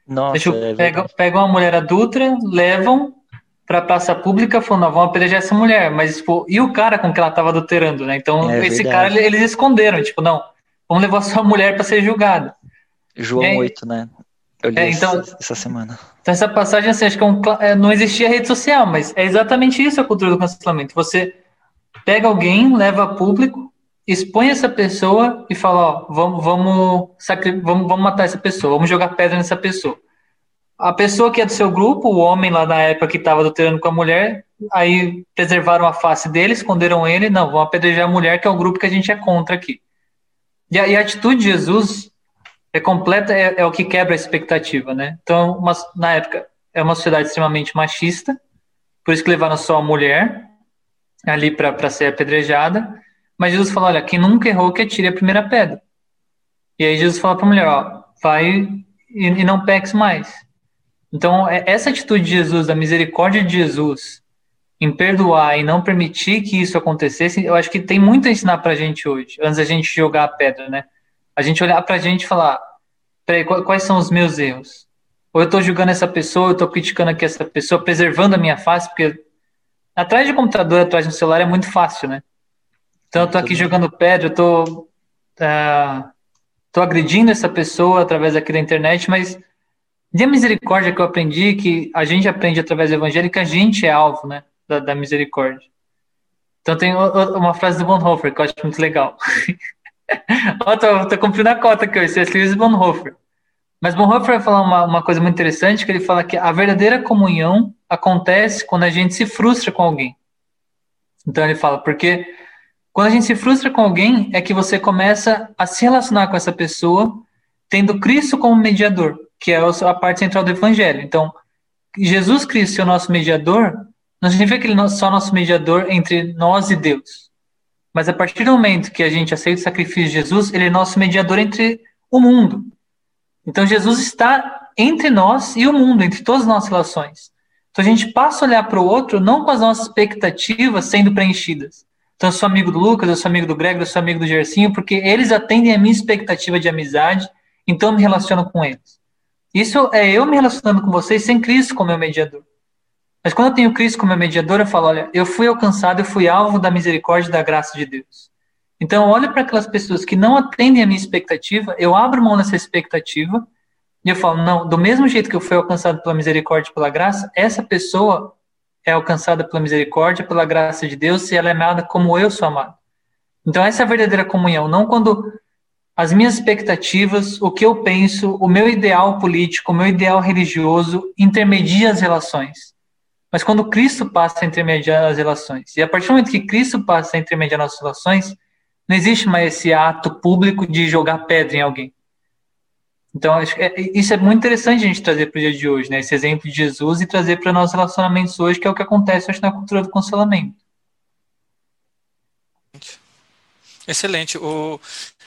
Nossa, é pegam, pegam a mulher adulta, levam para a praça pública falando, vamos apedrejar essa mulher, mas tipo, e o cara com que ela estava adulterando, né? Então, é esse verdade. cara, eles esconderam, tipo, não, vamos levar sua mulher para ser julgada. João aí, 8, né? Eu li é, então, essa semana. Então, essa passagem, assim, acho que é um, é, não existia rede social, mas é exatamente isso a cultura do cancelamento. Você pega alguém, leva a público, expõe essa pessoa e fala, ó, vamos, vamos, vamos, vamos matar essa pessoa, vamos jogar pedra nessa pessoa a pessoa que é do seu grupo, o homem lá na época que estava adulterando com a mulher, aí preservaram a face dele, esconderam ele, não, vão apedrejar a mulher, que é o grupo que a gente é contra aqui. E a, e a atitude de Jesus é completa, é, é, o que quebra a expectativa, né? Então, uma, na época, é uma sociedade extremamente machista, por isso que levaram só a mulher ali para ser apedrejada, mas Jesus falou, olha, quem nunca errou que atire a primeira pedra. E aí Jesus fala para a mulher, ó, vai e, e não peques mais. Então, é, essa atitude de Jesus, da misericórdia de Jesus, em perdoar e não permitir que isso acontecesse, eu acho que tem muito a ensinar pra gente hoje, antes da gente jogar a pedra, né? A gente olhar pra gente e falar: peraí, quais são os meus erros? Ou eu tô julgando essa pessoa, eu tô criticando aqui essa pessoa, preservando a minha face, porque atrás de computador, atrás do celular é muito fácil, né? Então, eu tô aqui jogando pedra, eu tô. Uh, tô agredindo essa pessoa através aqui da internet, mas de misericórdia que eu aprendi, que a gente aprende através do evangelho, que a gente é alvo, né, da, da misericórdia. Então tem uma frase do Bonhoeffer que eu acho muito legal. Ó, tô, tô cumprindo a cota aqui, esse é Luiz Bonhoeffer. Mas Bonhoeffer vai falar uma, uma coisa muito interessante, que ele fala que a verdadeira comunhão acontece quando a gente se frustra com alguém. Então ele fala, porque quando a gente se frustra com alguém, é que você começa a se relacionar com essa pessoa, tendo Cristo como mediador que é a parte central do evangelho. Então, Jesus Cristo é o nosso mediador, não significa que ele é só nosso mediador entre nós e Deus. Mas a partir do momento que a gente aceita o sacrifício de Jesus, ele é nosso mediador entre o mundo. Então Jesus está entre nós e o mundo, entre todas as nossas relações. Então a gente passa a olhar para o outro não com as nossas expectativas sendo preenchidas. Então, eu sou amigo do Lucas, eu sou amigo do Greg, eu sou amigo do Gercinho, porque eles atendem a minha expectativa de amizade, então eu me relaciono com eles. Isso é eu me relacionando com vocês sem Cristo como meu mediador. Mas quando eu tenho Cristo como mediador, eu falo, olha, eu fui alcançado, eu fui alvo da misericórdia e da graça de Deus. Então, eu olho para aquelas pessoas que não atendem a minha expectativa, eu abro mão dessa expectativa e eu falo, não, do mesmo jeito que eu fui alcançado pela misericórdia e pela graça, essa pessoa é alcançada pela misericórdia, pela graça de Deus, e ela é amada como eu sou amado. Então, essa é a verdadeira comunhão, não quando as minhas expectativas, o que eu penso, o meu ideal político, o meu ideal religioso intermedia as relações. Mas quando Cristo passa a intermediar as relações, e a partir do momento que Cristo passa a intermediar nossas relações, não existe mais esse ato público de jogar pedra em alguém. Então, acho que é, isso é muito interessante a gente trazer para o dia de hoje, né? Esse exemplo de Jesus e trazer para nossos relacionamentos hoje, que é o que acontece hoje na cultura do cancelamento. Excelente. O,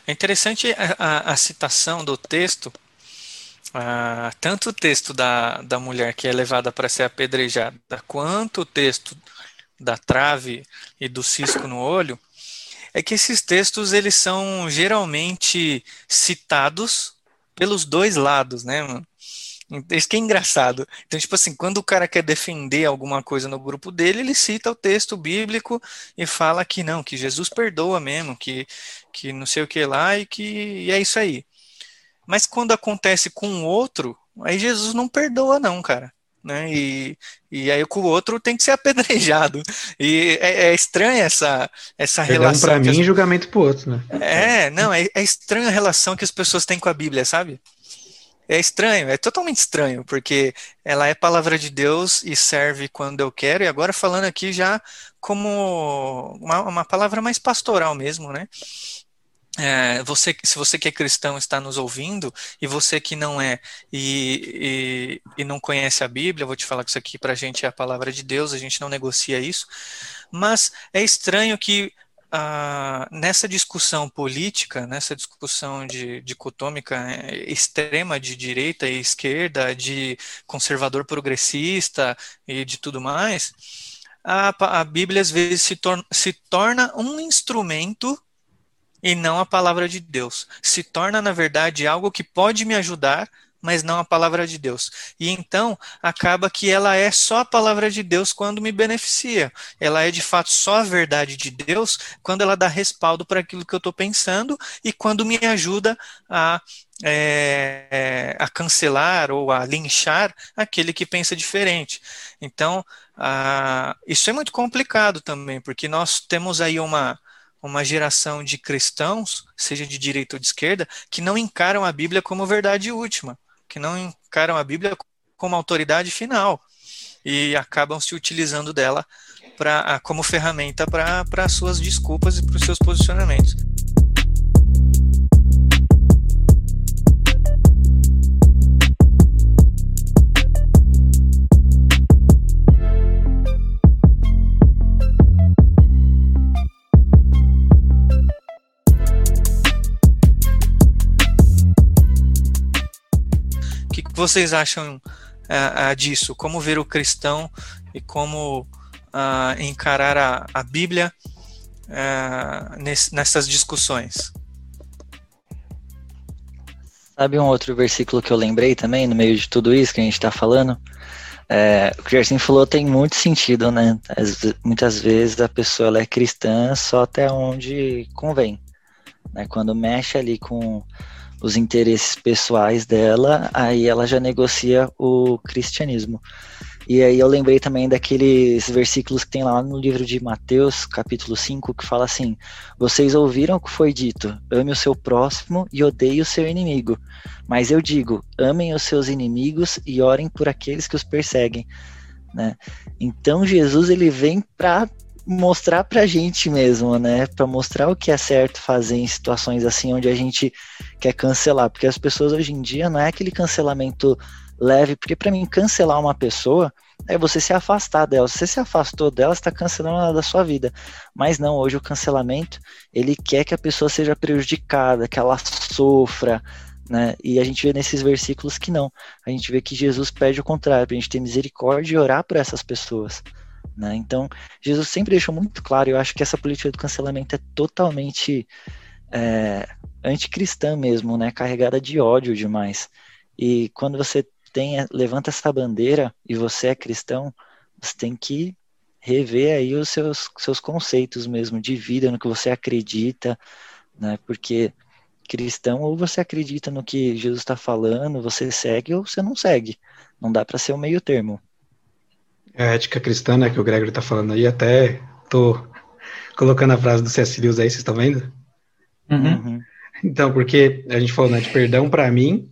é interessante a, a, a citação do texto, ah, tanto o texto da, da mulher que é levada para ser apedrejada, quanto o texto da trave e do cisco no olho, é que esses textos eles são geralmente citados pelos dois lados, né, mano? Isso que é engraçado. Então, tipo assim, quando o cara quer defender alguma coisa no grupo dele, ele cita o texto bíblico e fala que não, que Jesus perdoa mesmo, que, que não sei o que lá e que e é isso aí. Mas quando acontece com o outro, aí Jesus não perdoa, não, cara. Né? E, e aí com o outro tem que ser apedrejado. E é, é estranha essa, essa Perdão relação. para mim as- e julgamento pro outro, né? é, não, é, é estranha a relação que as pessoas têm com a Bíblia, sabe? É estranho, é totalmente estranho, porque ela é palavra de Deus e serve quando eu quero, e agora falando aqui já como uma, uma palavra mais pastoral mesmo, né? É, você, se você que é cristão está nos ouvindo, e você que não é e, e, e não conhece a Bíblia, vou te falar que isso aqui para a gente é a palavra de Deus, a gente não negocia isso, mas é estranho que ah, nessa discussão política, nessa discussão de dicotômica eh, extrema de direita e esquerda, de conservador progressista e de tudo mais, a, a Bíblia às vezes se, tor se torna um instrumento e não a palavra de Deus. Se torna, na verdade, algo que pode me ajudar, mas não a palavra de Deus. E então acaba que ela é só a palavra de Deus quando me beneficia. Ela é de fato só a verdade de Deus quando ela dá respaldo para aquilo que eu estou pensando e quando me ajuda a, é, é, a cancelar ou a linchar aquele que pensa diferente. Então, ah, isso é muito complicado também, porque nós temos aí uma uma geração de cristãos, seja de direita ou de esquerda, que não encaram a Bíblia como verdade última, que não encaram a Bíblia como autoridade final e acabam se utilizando dela pra, como ferramenta para suas desculpas e para os seus posicionamentos. Vocês acham ah, disso? Como ver o cristão e como ah, encarar a, a Bíblia ah, ness- nessas discussões? Sabe um outro versículo que eu lembrei também, no meio de tudo isso que a gente está falando? É, o que o falou tem muito sentido, né? Ve- muitas vezes a pessoa ela é cristã só até onde convém. Né? Quando mexe ali com os interesses pessoais dela, aí ela já negocia o cristianismo. E aí eu lembrei também daqueles versículos que tem lá no livro de Mateus, capítulo 5, que fala assim: Vocês ouviram o que foi dito: ame o seu próximo e odeie o seu inimigo. Mas eu digo: amem os seus inimigos e orem por aqueles que os perseguem. Né? Então Jesus ele vem para mostrar pra gente mesmo, né? Para mostrar o que é certo fazer em situações assim onde a gente quer cancelar, porque as pessoas hoje em dia não é aquele cancelamento leve, porque para mim cancelar uma pessoa é você se afastar dela. Se você se afastou dela, está cancelando ela da sua vida. Mas não, hoje o cancelamento, ele quer que a pessoa seja prejudicada, que ela sofra, né? E a gente vê nesses versículos que não. A gente vê que Jesus pede o contrário, para a gente ter misericórdia e orar por essas pessoas. Né? Então, Jesus sempre deixou muito claro, eu acho que essa política do cancelamento é totalmente é, anticristã mesmo, né? carregada de ódio demais. E quando você tem, levanta essa bandeira e você é cristão, você tem que rever aí os seus, seus conceitos mesmo de vida, no que você acredita, né? Porque cristão ou você acredita no que Jesus está falando, você segue ou você não segue. Não dá para ser o meio termo. É a ética cristã, né, que o Gregory está falando aí, até tô colocando a frase do C.S. Lewis aí, vocês estão vendo? Uhum. Uhum. Então, porque a gente falou, né, de perdão para mim,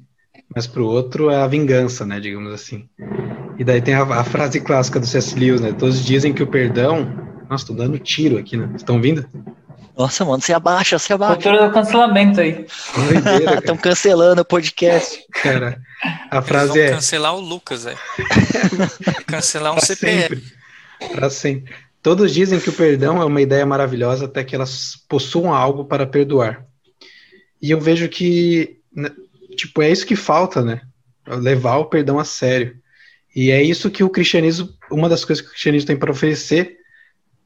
mas para o outro é a vingança, né, digamos assim. E daí tem a, a frase clássica do C.S. Lewis, né, todos dizem que o perdão... Nossa, tô dando tiro aqui, né? Estão ouvindo? Nossa, mano, se abaixa, se abaixa. Cultura do cancelamento aí. Doideira, Estão cancelando o podcast. cara. A Eles frase vão é... cancelar o Lucas, velho. cancelar um Pra CPF. sempre. Pra sempre. Todos dizem que o perdão é uma ideia maravilhosa até que elas possuam algo para perdoar. E eu vejo que, né, tipo, é isso que falta, né? Levar o perdão a sério. E é isso que o cristianismo, uma das coisas que o cristianismo tem para oferecer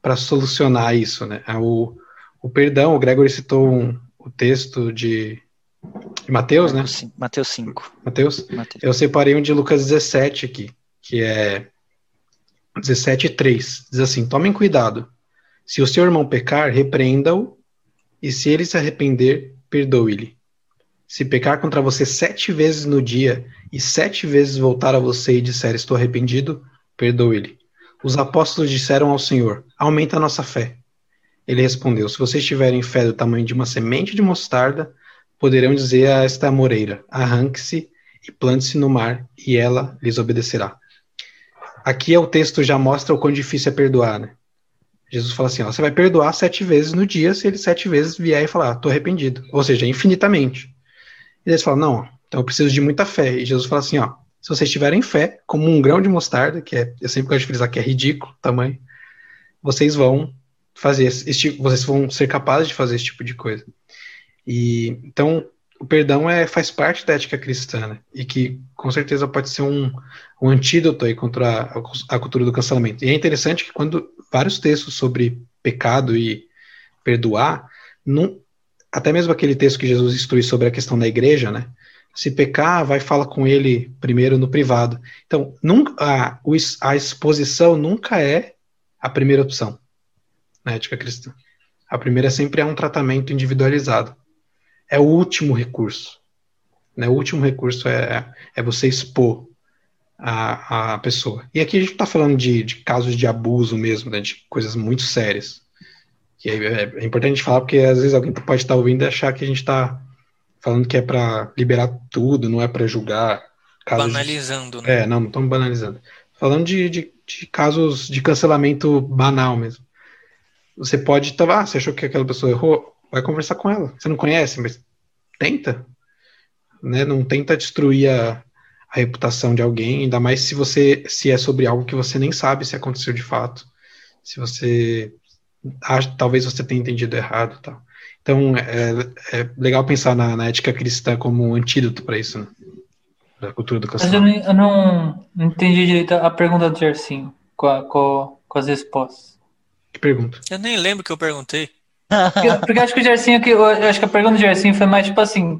para solucionar isso, né? É O, o perdão, o Gregory citou um, o texto de, de Mateus, né? Sim, Mateus 5. Mateus? Mateus. Eu separei um de Lucas 17 aqui, que é 17 e 3. Diz assim: Tomem cuidado. Se o seu irmão pecar, repreenda-o, e se ele se arrepender, perdoe-lhe. Se pecar contra você sete vezes no dia, e sete vezes voltar a você e disser estou arrependido, perdoe-lhe. Os apóstolos disseram ao Senhor: Aumenta a nossa fé. Ele respondeu: Se vocês tiverem fé do tamanho de uma semente de mostarda, poderão dizer a esta amoreira: Arranque-se e plante-se no mar, e ela lhes obedecerá. Aqui é o texto já mostra o quão difícil é perdoar, né? Jesus fala assim: ó, você vai perdoar sete vezes no dia se ele sete vezes vier e falar, estou arrependido. Ou seja, infinitamente. E eles falam: não, então eu preciso de muita fé. E Jesus fala assim: ó, se vocês tiverem fé, como um grão de mostarda, que é, eu sempre gosto de frisar que é ridículo o tamanho, vocês vão fazer esse, esse tipo, vocês vão ser capazes de fazer esse tipo de coisa. E então o perdão é, faz parte da ética cristã, né? e que com certeza pode ser um, um antídoto aí contra a, a cultura do cancelamento. E é interessante que quando vários textos sobre pecado e perdoar, não, até mesmo aquele texto que Jesus instrui sobre a questão da igreja, né? Se pecar, vai falar com ele primeiro no privado. Então, nunca, a, a exposição nunca é a primeira opção na ética cristã. A primeira sempre é um tratamento individualizado. É o último recurso. Né? O último recurso é, é você expor a, a pessoa. E aqui a gente está falando de, de casos de abuso mesmo, né? de coisas muito sérias. Que é, é importante a gente falar porque às vezes alguém pode estar ouvindo e achar que a gente está falando que é para liberar tudo, não é para julgar casos de- Banalizando, né? é, não, não estamos banalizando. Falando de, de, de casos de cancelamento banal mesmo. Você pode estar, ah, você achou que aquela pessoa errou? Vai conversar com ela. Você não conhece, mas tenta. Né? Não tenta destruir a, a reputação de alguém, ainda mais se você se é sobre algo que você nem sabe se aconteceu de fato. Se você acha, talvez você tenha entendido errado, tal. Então é, é legal pensar na, na ética cristã como um antídoto para isso, né? Da cultura do Mas eu não, eu não não entendi direito a pergunta do Gersinho com, a- com, com as respostas. Que pergunta? Eu nem lembro que eu perguntei. Porque, porque eu acho que o Gersinho, que, eu acho que a pergunta do Gersinho foi mais tipo assim,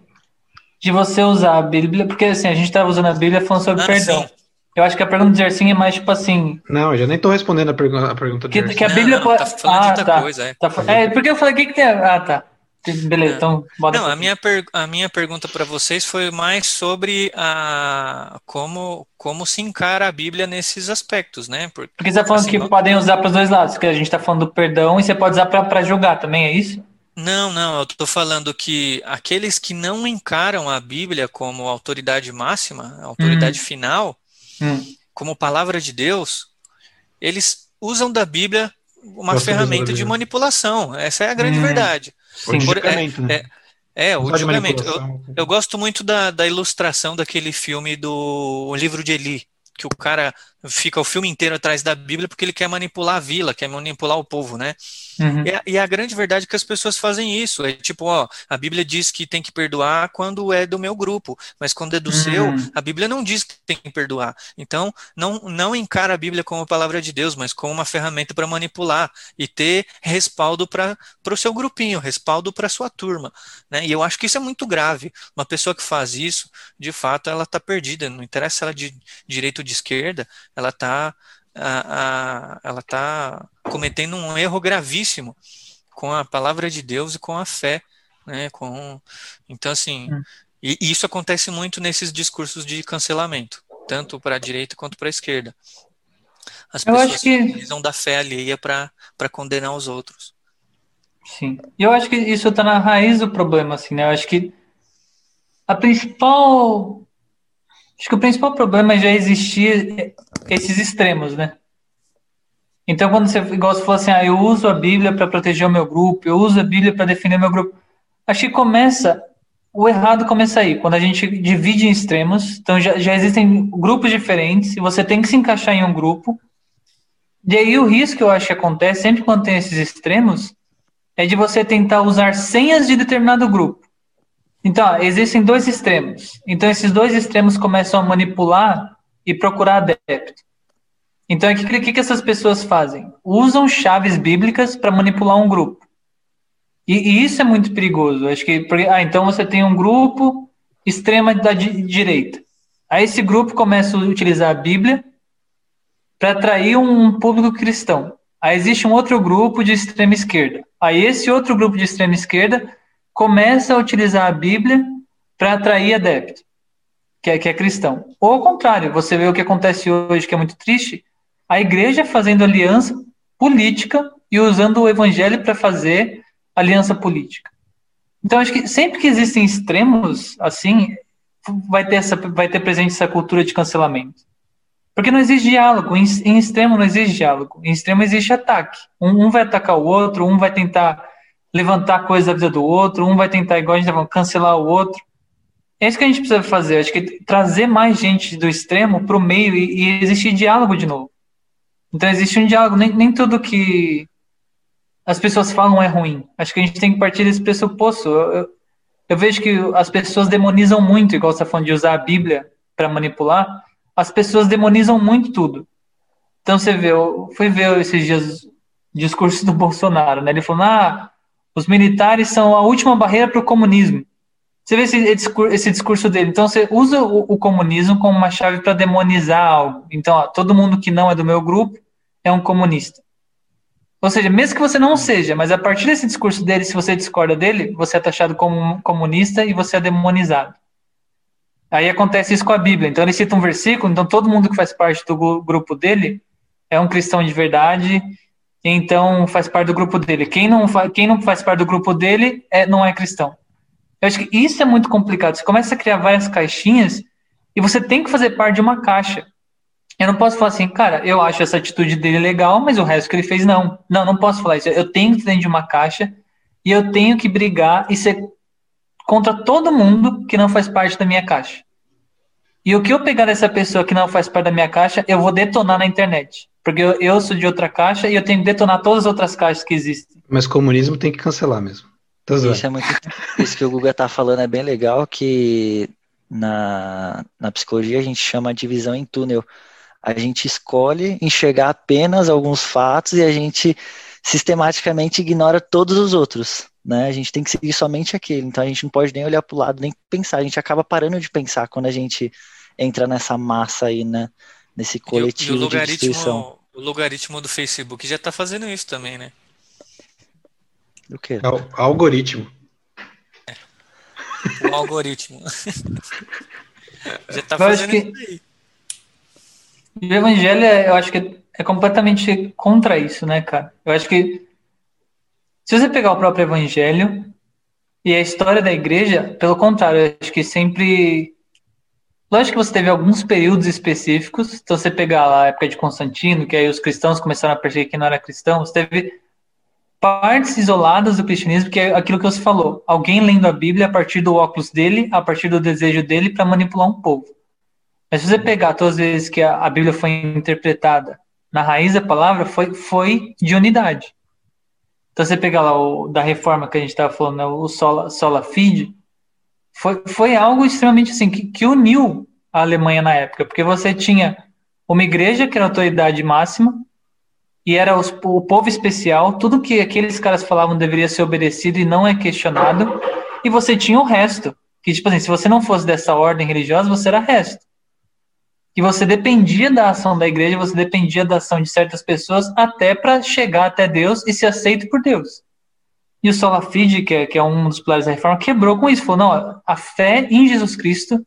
de você usar a Bíblia, porque assim, a gente estava usando a Bíblia falando sobre Ah, perdão. sim. Eu acho que a pergunta do Gersinho é mais tipo assim, Não, eu já nem tô respondendo a, pergu a pergunta do que, Gerson. que a Não, Bíblia não, pode. tá falando ah, outra tá. coisa, é. Tá é, porque eu falei, o que, que tem. Ah, tá. Beleza, então bora. Não, a minha, per- a minha pergunta para vocês foi mais sobre a, como, como se encara a Bíblia nesses aspectos, né? Por- Porque você tá falando assim, que não- podem usar para os dois lados, que a gente tá falando do perdão e você pode usar para julgar também, é isso? Não, não, eu tô falando que aqueles que não encaram a Bíblia como autoridade máxima, autoridade final, Hum. como palavra de Deus, eles usam da Bíblia uma ferramenta de manipulação. Essa é a grande Hum. verdade. Sim. Por- julgamento, né? É, o Não pode julgamento. Eu, eu gosto muito da, da ilustração daquele filme do O Livro de Eli, que o cara fica o filme inteiro atrás da Bíblia porque ele quer manipular a vila, quer manipular o povo, né? Uhum. E, a, e a grande verdade é que as pessoas fazem isso. É tipo, ó, a Bíblia diz que tem que perdoar quando é do meu grupo, mas quando é do Uhum. seu, a Bíblia não diz que tem que perdoar. Então, não, não encara a Bíblia como a palavra de Deus, mas como uma ferramenta para manipular e ter respaldo para o seu grupinho, respaldo para a sua turma. Né? E eu acho que isso é muito grave. Uma pessoa que faz isso, de fato, ela está perdida. Não interessa se ela é de direita ou de esquerda, ela está a, a, ela está cometendo um erro gravíssimo com a palavra de Deus e com a fé, né? Com, então, assim, Hum. e e isso acontece muito nesses discursos de cancelamento, tanto para a direita quanto para a esquerda. As Eu pessoas acho que- utilizam da fé alheia para condenar os outros. Sim. Eu acho que isso tá na raiz do problema, assim, né? Eu acho que a principal. Acho que o principal problema já existir esses extremos, né? Então, quando você, igual você falou assim, ah, eu uso a Bíblia para proteger o meu grupo, eu uso a Bíblia para defender o meu grupo. Acho que começa, o errado começa aí, quando a gente divide em extremos. Então, já, já existem grupos diferentes e você tem que se encaixar em um grupo. E aí, o risco que eu acho que acontece sempre quando tem esses extremos é de você tentar usar senhas de determinado grupo. Então, ó, existem dois extremos. Então, esses dois extremos começam a manipular e procurar adepto. Então, o que, que, essas pessoas fazem? Usam chaves bíblicas para manipular um grupo. E, e isso é muito perigoso. Acho que, porque- ah, então você tem um grupo extrema da di- direita. Aí esse grupo começa a utilizar a Bíblia para atrair um público cristão. Aí existe um outro grupo de extrema esquerda. Aí esse outro grupo de extrema esquerda começa a utilizar a Bíblia para atrair adepto, que é, que é cristão. Ou ao contrário, você vê o que acontece hoje, que é muito triste, a igreja fazendo aliança política e usando o evangelho para fazer aliança política. Então, acho que sempre que existem extremos assim, vai ter, essa, vai ter presente essa cultura de cancelamento. Porque não existe diálogo. Em, em extremo não existe diálogo. Em extremo existe ataque. Um, um vai atacar o outro, um vai tentar levantar coisas da vida do outro, um vai tentar, igual a gente falando, cancelar o outro. É isso que a gente precisa fazer. Acho que trazer mais gente do extremo para o meio e, e existir diálogo de novo. Então existe um diálogo. Nem, nem tudo que as pessoas falam é ruim. Acho que a gente tem que partir desse pressuposto. Eu, eu, eu vejo que as pessoas demonizam muito, igual você está falando de usar a Bíblia para manipular as pessoas demonizam muito tudo. Então você vê, eu fui ver esses dias o discurso do Bolsonaro, né? Ele falou: ah, os militares são a última barreira para o comunismo. Você vê esse, esse, discurso dele. Então você usa o, o comunismo como uma chave para demonizar algo. Então, ó, todo mundo que não é do meu grupo é um comunista. Ou seja, mesmo que você não seja, mas a partir desse discurso dele, se você discorda dele, você é taxado como um comunista e você é demonizado. Aí acontece isso com a Bíblia. Então ele cita um versículo, então todo mundo que faz parte do grupo dele é um cristão de verdade, então faz parte do grupo dele. Quem não, faz, quem não faz parte do grupo dele é, não é cristão. Eu acho que isso é muito complicado. Você começa a criar várias caixinhas e você tem que fazer parte de uma caixa. Eu não posso falar assim, cara, eu acho essa atitude dele legal, mas o resto que ele fez não. Não, não posso falar isso. Eu tenho que dentro de uma caixa e eu tenho que brigar e ser contra todo mundo que não faz parte da minha caixa. E o que eu pegar dessa pessoa que não faz parte da minha caixa, eu vou detonar na internet. Porque eu, eu, sou de outra caixa e eu tenho que detonar todas as outras caixas que existem. Mas comunismo tem que cancelar mesmo. Isso é muito. Isso que o Guga tá falando é bem legal, que na, na psicologia a gente chama de divisão em túnel. A gente escolhe enxergar apenas alguns fatos e a gente sistematicamente ignora todos os outros né? A gente tem que seguir somente aquele, então a gente não pode nem olhar para o lado, nem pensar, a gente acaba parando de pensar quando a gente entra nessa massa aí, né? Nesse coletivo e o, e o de destruição. O logaritmo do Facebook já está fazendo isso também, né? O quê? É o algoritmo. É. O algoritmo. já está fazendo que... isso aí. O evangelho, eu acho que é completamente contra isso, né, cara? Eu acho que se você pegar o próprio Evangelho e a história da igreja, pelo contrário, eu acho que sempre. Lógico que você teve alguns períodos específicos, então você pegar lá a época de Constantino, que aí os cristãos começaram a perseguir quem não era cristão, você teve partes isoladas do cristianismo, que é aquilo que você falou. Alguém lendo a Bíblia a partir do óculos dele, a partir do desejo dele, para manipular um povo. Mas se você pegar todas as vezes que a, a Bíblia foi interpretada na raiz da palavra, foi, foi de unidade. Então você pegar lá o da reforma que a gente estava falando, né, o Sola, Sola Fide, foi, foi algo extremamente assim, que, que uniu a Alemanha na época, porque você tinha uma igreja que era a autoridade máxima, e era os, o povo especial, tudo que aqueles caras falavam deveria ser obedecido e não é questionado, e você tinha o resto, que tipo assim, se você não fosse dessa ordem religiosa, você era resto. E você dependia da ação da igreja, você dependia da ação de certas pessoas até para chegar até Deus e ser aceito por Deus. E o Sola Fide, que é, que é um dos pilares da reforma, quebrou com isso. Falou, não, a fé em Jesus Cristo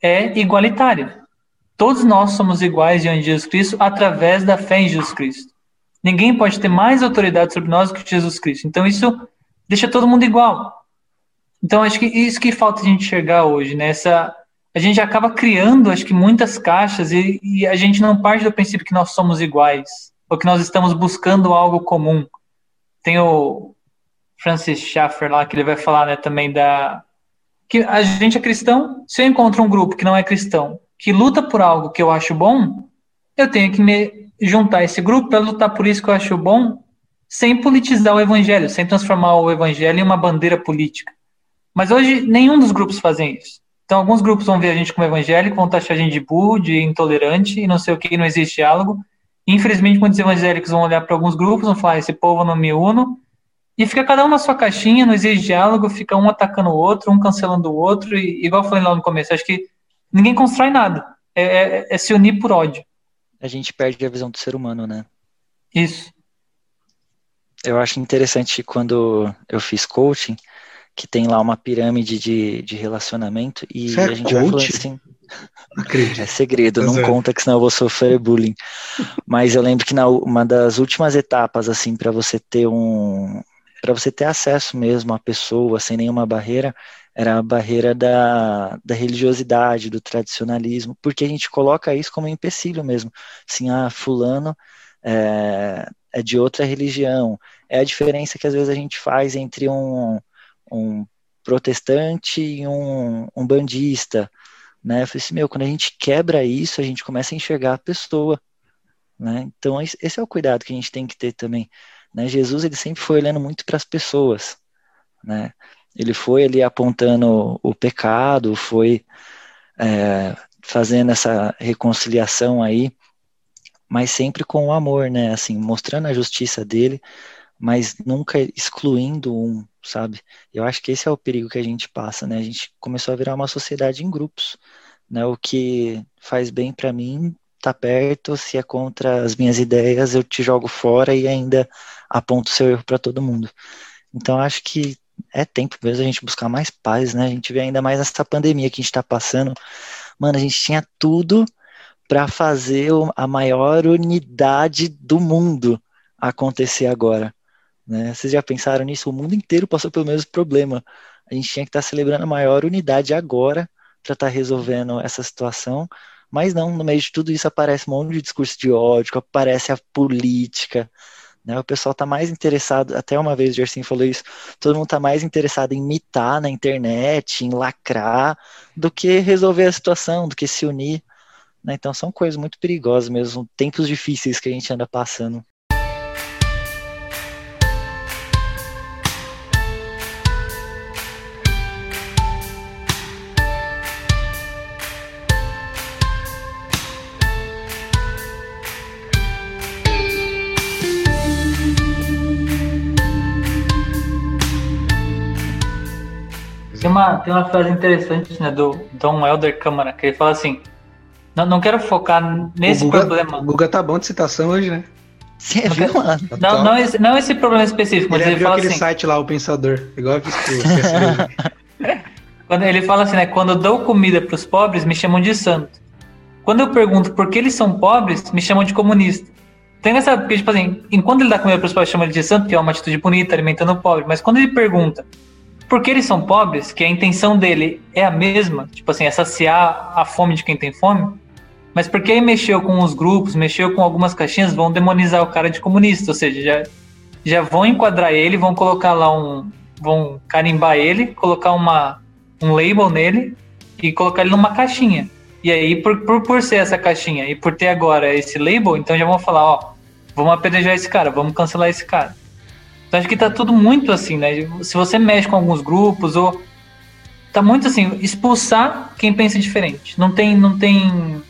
é igualitária. Todos nós somos iguais diante de Jesus Cristo através da fé em Jesus Cristo. Ninguém pode ter mais autoridade sobre nós do que Jesus Cristo. Então isso deixa todo mundo igual. Então acho que isso que falta a gente enxergar hoje, né? Essa, a gente acaba criando, acho que muitas caixas e, e a gente não parte do princípio que nós somos iguais ou que nós estamos buscando algo comum. Tem o Francis Schaeffer lá que ele vai falar, né, também da que a gente é cristão. Se eu encontro um grupo que não é cristão, que luta por algo que eu acho bom, eu tenho que me juntar esse grupo para lutar por isso que eu acho bom, sem politizar o evangelho, sem transformar o evangelho em uma bandeira política. Mas hoje nenhum dos grupos fazem isso. Então alguns grupos vão ver a gente como evangélico, vão taxar a gente de burro, de intolerante e não sei o que, não existe diálogo. Infelizmente, muitos evangélicos vão olhar para alguns grupos, vão falar: esse povo não me uno, e fica cada um na sua caixinha, não existe diálogo, fica um atacando o outro, um cancelando o outro, e igual eu falei lá no começo, acho que ninguém constrói nada. É, é, é se unir por ódio. A gente perde a visão do ser humano, né? Isso. Eu acho interessante quando eu fiz coaching, que tem lá uma pirâmide de, de relacionamento, e Você é a gente vai falando assim. Acredito. É segredo, não é. conta que senão eu vou sofrer bullying. Mas eu lembro que na uma das últimas etapas assim para você ter um para você ter acesso mesmo à pessoa sem nenhuma barreira, era a barreira da, da religiosidade, do tradicionalismo, porque a gente coloca isso como um empecilho mesmo. Assim, ah, fulano é, é de outra religião. É a diferença que às vezes a gente faz entre um, um protestante e um, um bandista né? Eu falei assim, meu, quando a gente quebra isso, a gente começa a enxergar a pessoa, né? Então esse é o cuidado que a gente tem que ter também, né? Jesus ele sempre foi olhando muito para as pessoas, né? Ele foi ali apontando o pecado, foi é, fazendo essa reconciliação aí, mas sempre com o amor, né? Assim, mostrando a justiça dele, mas nunca excluindo um, sabe? Eu acho que esse é o perigo que a gente passa, né? A gente começou a virar uma sociedade em grupos, né? O que faz bem para mim tá perto, se é contra as minhas ideias, eu te jogo fora e ainda aponto seu erro para todo mundo. Então acho que é tempo mesmo a gente buscar mais paz, né? A gente vê ainda mais essa pandemia que a gente está passando. Mano, a gente tinha tudo para fazer a maior unidade do mundo acontecer agora. Né? Vocês já pensaram nisso? O mundo inteiro passou pelo mesmo problema. A gente tinha que estar celebrando a maior unidade agora para estar resolvendo essa situação. Mas não, no meio de tudo isso aparece um monte de discurso de ódio, aparece a política. Né? O pessoal está mais interessado, até uma vez o Gerson falou isso, todo mundo está mais interessado em imitar na internet, em lacrar, do que resolver a situação, do que se unir. né? Então são coisas muito perigosas mesmo, tempos difíceis que a gente anda passando. Uma, tem uma frase interessante né, do Dom Helder Câmara, que ele fala assim: Não, não quero focar nesse o Guga, problema. O Guga tá bom de citação hoje, né? Você viu, mano? Tá Não, top. não, esse, não esse problema específico, mas Ele fala aquele assim: site lá, o Pensador. Igual eu fiz pro CSV. quando ele fala assim, né? Quando eu dou comida para os pobres, me chamam de santo. Quando eu pergunto por que eles são pobres, me chamam de comunista. Tem essa, porque, tipo assim, enquanto ele dá comida para os pobres, chama ele de santo, que é uma atitude bonita, alimentando o pobre. Mas quando ele pergunta por que eles são pobres, que a intenção dele é a mesma, tipo assim, é saciar a fome de quem tem fome, mas porque aí mexeu com os grupos, mexeu com algumas caixinhas, vão demonizar o cara de comunista, ou seja, já, já vão enquadrar ele, vão colocar lá um. vão carimbar ele, colocar uma, um label nele e colocar ele numa caixinha. E aí, por, por, por ser essa caixinha e por ter agora esse label, então já vão falar, ó, vamos apedrejar esse cara, vamos cancelar esse cara. Então acho que tá tudo muito assim, né? Se você mexe com alguns grupos ou tá muito assim, expulsar quem pensa diferente. Não tem não tem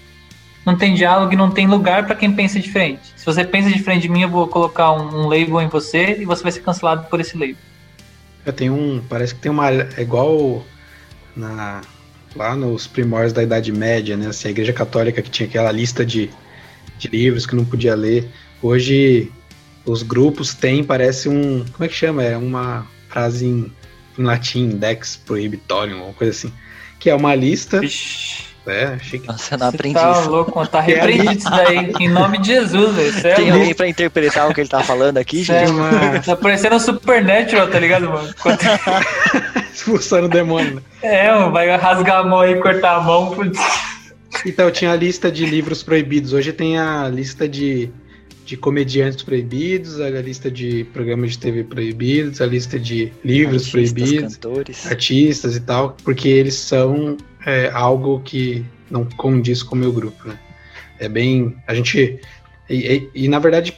não tem diálogo e não tem lugar para quem pensa diferente. Se você pensa diferente de mim, eu vou colocar um, um label em você e você vai ser cancelado por esse label. Eu tenho um, parece que tem uma é igual na lá nos primórdios da Idade Média, né? Assim, a Igreja Católica que tinha aquela lista de, de livros que não podia ler. Hoje os grupos têm, parece um. Como é que chama? É uma frase em, em latim, Dex Prohibitorium, uma coisa assim. Que é uma lista. Vixe. É, chique. Nossa, eu não aprendi Tá isso. louco, tá repreendido isso daí. Em nome de Jesus, velho. É Tem alguém pra interpretar o que ele tá falando aqui, é gente? uma- Tá parecendo um Supernatural, tá ligado, mano? Quando- Expulsando o demônio. né? É, mano, vai rasgar a mão aí, cortar a mão. putz. Então, tinha a lista de livros proibidos. Hoje tem a lista de, de comediantes proibidos, a lista de programas de TV proibidos, a lista de livros Artistas, proibidos, cantores. artistas e tal, porque eles são é, algo que não condiz com o meu grupo, né? É bem. A gente. E, e- e, na verdade,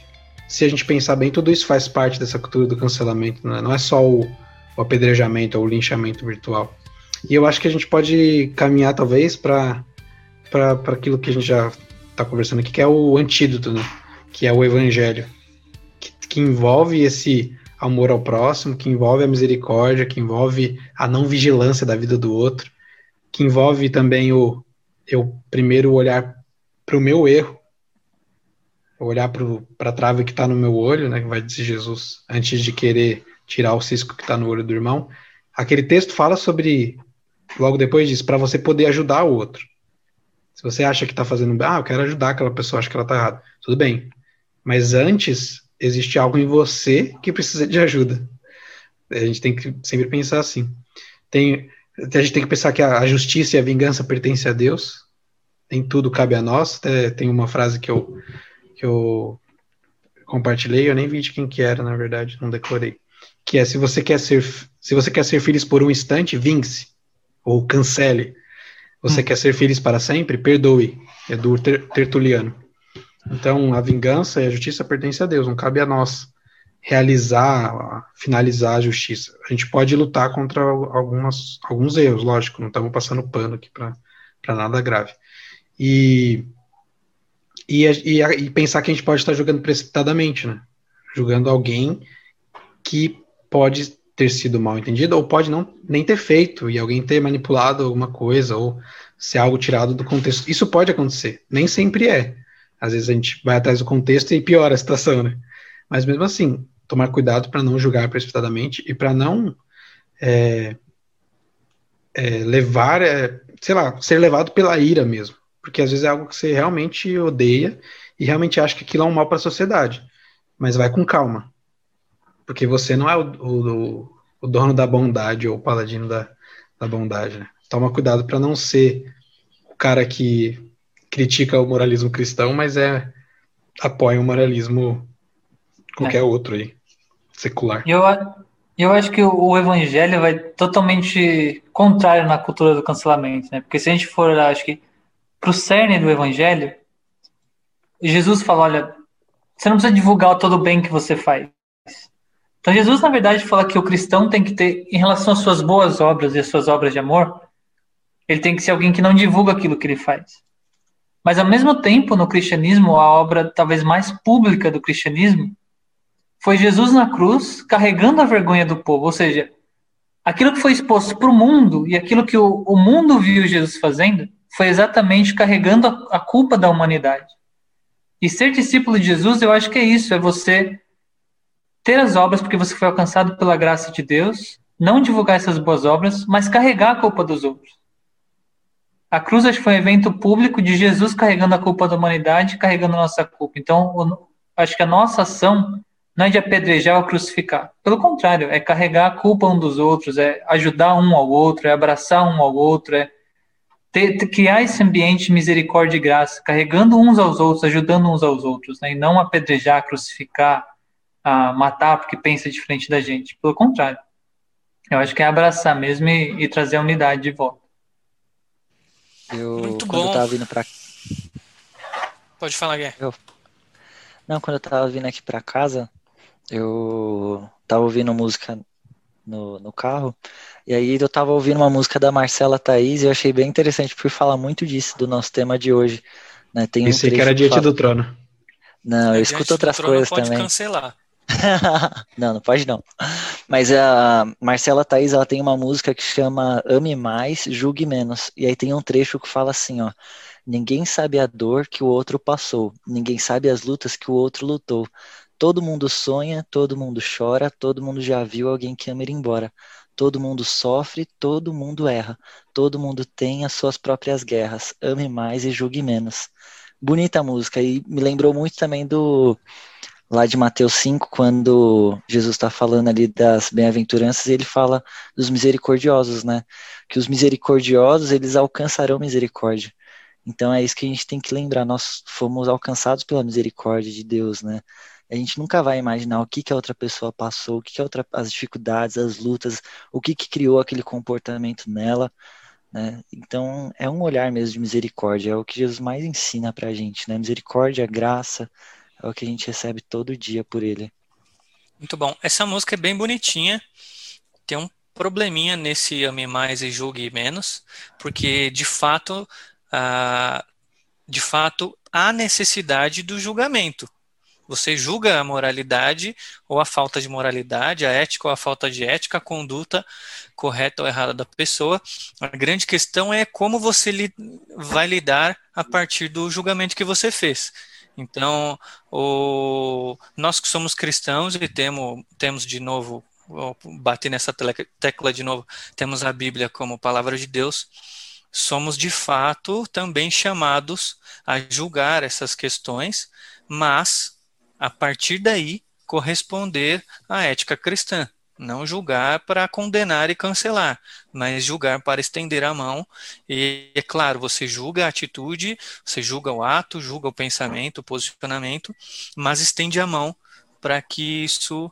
se a gente pensar bem, tudo isso faz parte dessa cultura do cancelamento, né? Não é só o, o apedrejamento ou o linchamento virtual. E eu acho que a gente pode caminhar, talvez, para para aquilo que a gente já está conversando aqui, que é o antídoto, né? Que é o evangelho, que, que envolve esse amor ao próximo, que envolve a misericórdia, que envolve a não vigilância da vida do outro, que envolve também o eu primeiro olhar para o meu erro, olhar para a trave que está no meu olho, né? Que vai dizer Jesus, antes de querer tirar o cisco que está no olho do irmão. Aquele texto fala sobre, logo depois disso, para você poder ajudar o outro. Se você acha que está fazendo bem, ah, eu quero ajudar aquela pessoa, acho que ela está errada. Tudo bem. Mas antes, existe algo em você que precisa de ajuda. A gente tem que sempre pensar assim. Tem, a gente tem que pensar que a, justiça e a vingança pertencem a Deus. Nem tudo cabe a nós. Tem uma frase que eu, que eu compartilhei, eu nem vi de quem que era, na verdade, não decorei. Que é se você quer ser, se você quer ser feliz por um instante, vingue-se ou cancele. Você quer ser feliz para sempre? Perdoe. É do Ter- Tertuliano. Então, a vingança e a justiça pertencem a Deus, não cabe a nós realizar, finalizar a justiça. A gente pode lutar contra algumas, alguns erros, lógico, não estamos passando pano aqui para nada grave. E, e, e, e pensar que a gente pode estar jogando precipitadamente, né? Julgando alguém que pode ter sido mal entendido ou pode não nem ter feito e alguém ter manipulado alguma coisa ou ser algo tirado do contexto. Isso pode acontecer, nem sempre é. Às vezes a gente vai atrás do contexto e piora a situação, né? Mas mesmo assim, tomar cuidado para não julgar precipitadamente e para não é, é, levar, é, sei lá, ser levado pela ira mesmo. Porque às vezes é algo que você realmente odeia e realmente acha que aquilo é um mal para a sociedade. Mas vai com calma. Porque você não é o, o, o dono da bondade ou o paladino da, da bondade, né? Toma cuidado para não ser o cara que critica o moralismo cristão, mas é apoia o moralismo qualquer é. outro aí, secular. Eu, eu acho que o evangelho vai totalmente contrário na cultura do cancelamento, né? Porque se a gente for, acho que, pro cerne do evangelho, Jesus fala, olha, você não precisa divulgar todo o bem que você faz. Então Jesus, na verdade, fala que o cristão tem que ter, em relação às suas boas obras e às suas obras de amor, ele tem que ser alguém que não divulga aquilo que ele faz. Mas, ao mesmo tempo, no cristianismo, a obra talvez mais pública do cristianismo foi Jesus na cruz carregando a vergonha do povo. Ou seja, aquilo que foi exposto para o mundo e aquilo que o, o, mundo viu Jesus fazendo foi exatamente carregando a, a culpa da humanidade. E ser discípulo de Jesus, eu acho que é isso: é você ter as obras porque você foi alcançado pela graça de Deus, não divulgar essas boas obras, mas carregar a culpa dos outros. A cruz foi um evento público de Jesus carregando a culpa da humanidade, carregando a nossa culpa. Então, acho que a nossa ação não é de apedrejar ou crucificar. Pelo contrário, é carregar a culpa um dos outros, é ajudar um ao outro, é abraçar um ao outro, é ter, ter, criar esse ambiente de misericórdia e graça, carregando uns aos outros, ajudando uns aos outros, né? e não apedrejar, crucificar, matar porque pensa diferente da gente. Pelo contrário, eu acho que é abraçar mesmo e, e trazer a unidade de volta. Eu, Muito quando bom. eu tava vindo pra Pode falar, Gué. Não, quando eu tava vindo aqui pra casa, eu tava ouvindo música no, no carro, e aí eu tava ouvindo uma música da Marcela Thaís e eu achei bem interessante por falar muito disso, do nosso tema de hoje. Né? Tem um Pensei que era diante fala- do trono. Não, eu Diante escuto do outras trono coisas pode também. cancelar. Não, não pode não. Mas a Marcela Thaís, ela tem uma música que chama Ame Mais, Julgue Menos. E aí tem um trecho que fala assim, ó. Ninguém sabe a dor que o outro passou. Ninguém sabe as lutas que o outro lutou. Todo mundo sonha, todo mundo chora, todo mundo já viu alguém que ama ir embora. Todo mundo sofre, todo mundo erra. Todo mundo tem as suas próprias guerras. Ame mais e julgue menos. Bonita música e me lembrou muito também do lá de Mateus 5, quando Jesus está falando ali das bem-aventuranças, ele fala dos misericordiosos, né? Que os misericordiosos, eles alcançarão misericórdia. Então é isso que a gente tem que lembrar, nós fomos alcançados pela misericórdia de Deus, né? A gente nunca vai imaginar o que, que a outra pessoa passou, o que, que a outra, as dificuldades, as lutas, o que, que criou aquele comportamento nela, né? Então é um olhar mesmo de misericórdia, é o que Jesus mais ensina pra gente, né? Misericórdia, graça, é o que a gente recebe todo dia por ele. Muito bom. Essa música é bem bonitinha. Tem um probleminha nesse ame mais e julgue menos, porque de fato, de fato, há necessidade do julgamento. Você julga a moralidade ou a falta de moralidade, a ética ou a falta de ética, a conduta correta ou errada da pessoa. A grande questão é como você vai lidar a partir do julgamento que você fez. Então, o, nós que somos cristãos e temos, temos de novo, bater nessa tecla de novo, temos a Bíblia como palavra de Deus, somos de fato também chamados a julgar essas questões, mas a partir daí corresponder à ética cristã. Não julgar para condenar e cancelar, mas julgar para estender a mão. E, é claro, você julga a atitude, você julga o ato, julga o pensamento, o posicionamento, mas estende a mão para que isso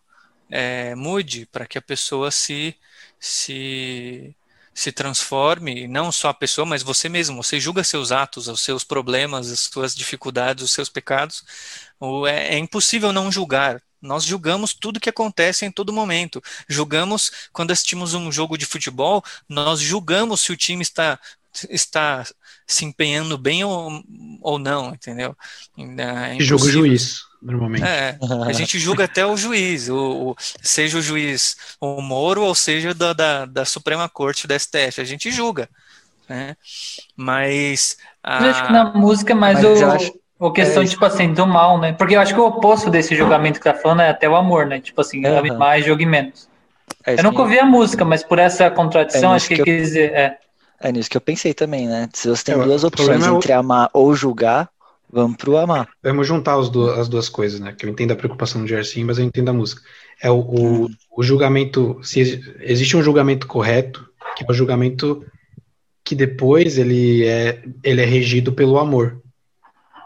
é, mude, para que a pessoa se, se, se transforme, não só a pessoa, mas você mesmo. Você julga seus atos, os seus problemas, as suas dificuldades, os seus pecados. É, é impossível não julgar. Nós julgamos tudo que acontece em todo momento. Julgamos quando assistimos um jogo de futebol, nós julgamos se o time está está se empenhando bem ou, ou não, entendeu? É Que jogo o juiz, normalmente. É, a gente julga até o juiz, o, o- seja o juiz o Moro ou seja da, da, da Suprema Corte da STF, a gente julga, né? Mas Eu acho que a, na música é mais Mas o, eu acho- o questão, é, tipo assim, do mal, né? Porque eu acho que o oposto desse julgamento que tá falando é até o amor, né? Tipo assim, ame mais, jogue menos. É Eu nunca ouvi a música, mas por essa contradição, É acho que que eu- quis dizer. É. É nisso que eu pensei também, né? Se você tem É, duas opções é o- entre amar ou julgar, vamos pro amar. Vamos juntar as duas, as duas coisas, né? Que eu entendo a preocupação do Gerson, mas eu entendo a música. É o, o, o julgamento, se exi- existe um julgamento correto, que é o julgamento que depois ele é, ele é regido pelo amor.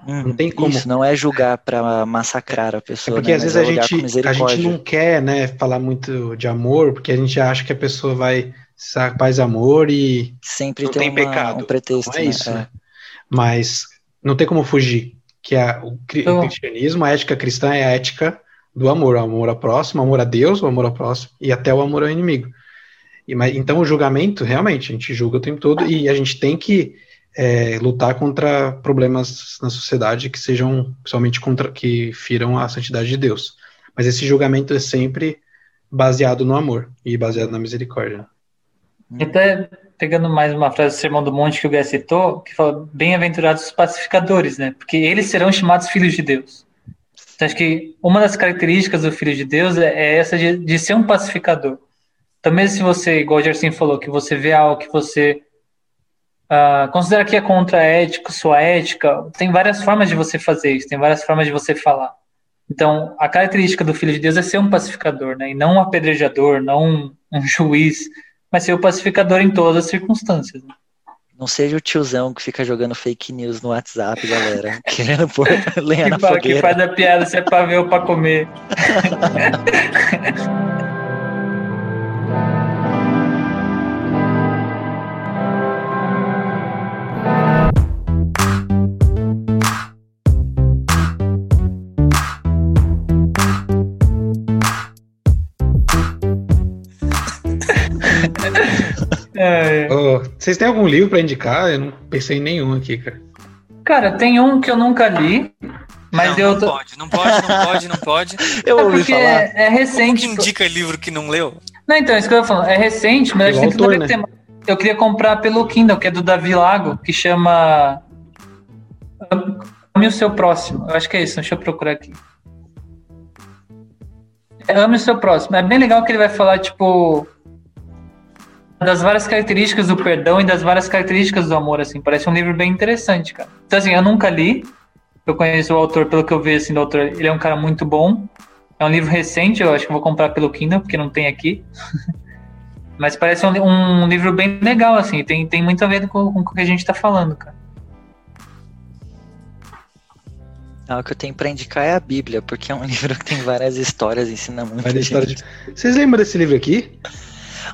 Uhum. tem como- Isso não é julgar pra massacrar a É pessoa, porque né? às Mas vezes é a gente, a gente não quer, né, falar muito de amor, porque a gente acha que a pessoa vai ser paz e amor e Sempre não tem tem uma- pecado. um pretexto, Não é né? isso, É. né? Mas não tem como fugir. Que a, o, cri- o Então- cristianismo, a ética cristã é a ética do amor, o amor ao próximo, o amor a Deus, o amor ao próximo e até o amor ao inimigo. E, mas, então o julgamento, realmente, a gente julga o tempo todo e a gente tem que é, lutar contra problemas na sociedade que sejam somente contra que firam a santidade de Deus. Mas esse julgamento é sempre baseado no amor e baseado na misericórdia. Até pegando mais uma frase do Sermão do Monte que o Gué citou, que fala: Bem-aventurados os pacificadores, né? Porque eles serão chamados filhos de Deus. Então, acho que uma das características do filho de Deus é, é essa de, de ser um pacificador. Então, mesmo se você, igual o Gerson falou, que você vê algo que você ah, considera que é contra a ética, sua ética, tem várias formas de você fazer isso, tem várias formas de você falar. Então, a característica do filho de Deus é ser um pacificador, né? E não um apedrejador, não um, um juiz, mas ser o pacificador em todas as circunstâncias. né? Não seja o tiozão que fica jogando fake news no WhatsApp, galera. Querendo pôr lenha na Que, fala, que fogueira. faz a piada se é pra ver ou pra comer. É. Vocês têm algum livro pra indicar? Eu não pensei em nenhum aqui, cara. Cara, tem um que eu nunca li, mas não, eu não tô. pode, não pode, não pode, não pode. Eu É ouvi porque falar. é, é Como recente. que indica livro que não leu? Não, então, isso que eu tô falando. É recente, mas acho que Pelo tem. Eu queria comprar pelo Kindle, que é do Davi Lago, que chama. Ame o seu próximo. Eu acho que é isso, deixa eu procurar aqui. É Ame o seu próximo. É bem legal que ele vai falar, tipo. Das várias características do perdão e das várias características do amor, assim. Parece um livro bem interessante, cara. Então, assim, eu nunca li. Eu conheço o autor, pelo que eu vejo, assim, do autor. Ele é um cara muito bom. É um livro recente, eu acho que vou comprar pelo Kindle, porque não tem aqui. Mas parece um, um livro bem legal, assim. Tem, tem muito a ver com, com o que a gente tá falando, cara. Ah, o que eu tenho pra indicar é a Bíblia, porque é um livro que tem várias histórias, ensina muito. Vai da história de- Vocês lembram desse livro aqui?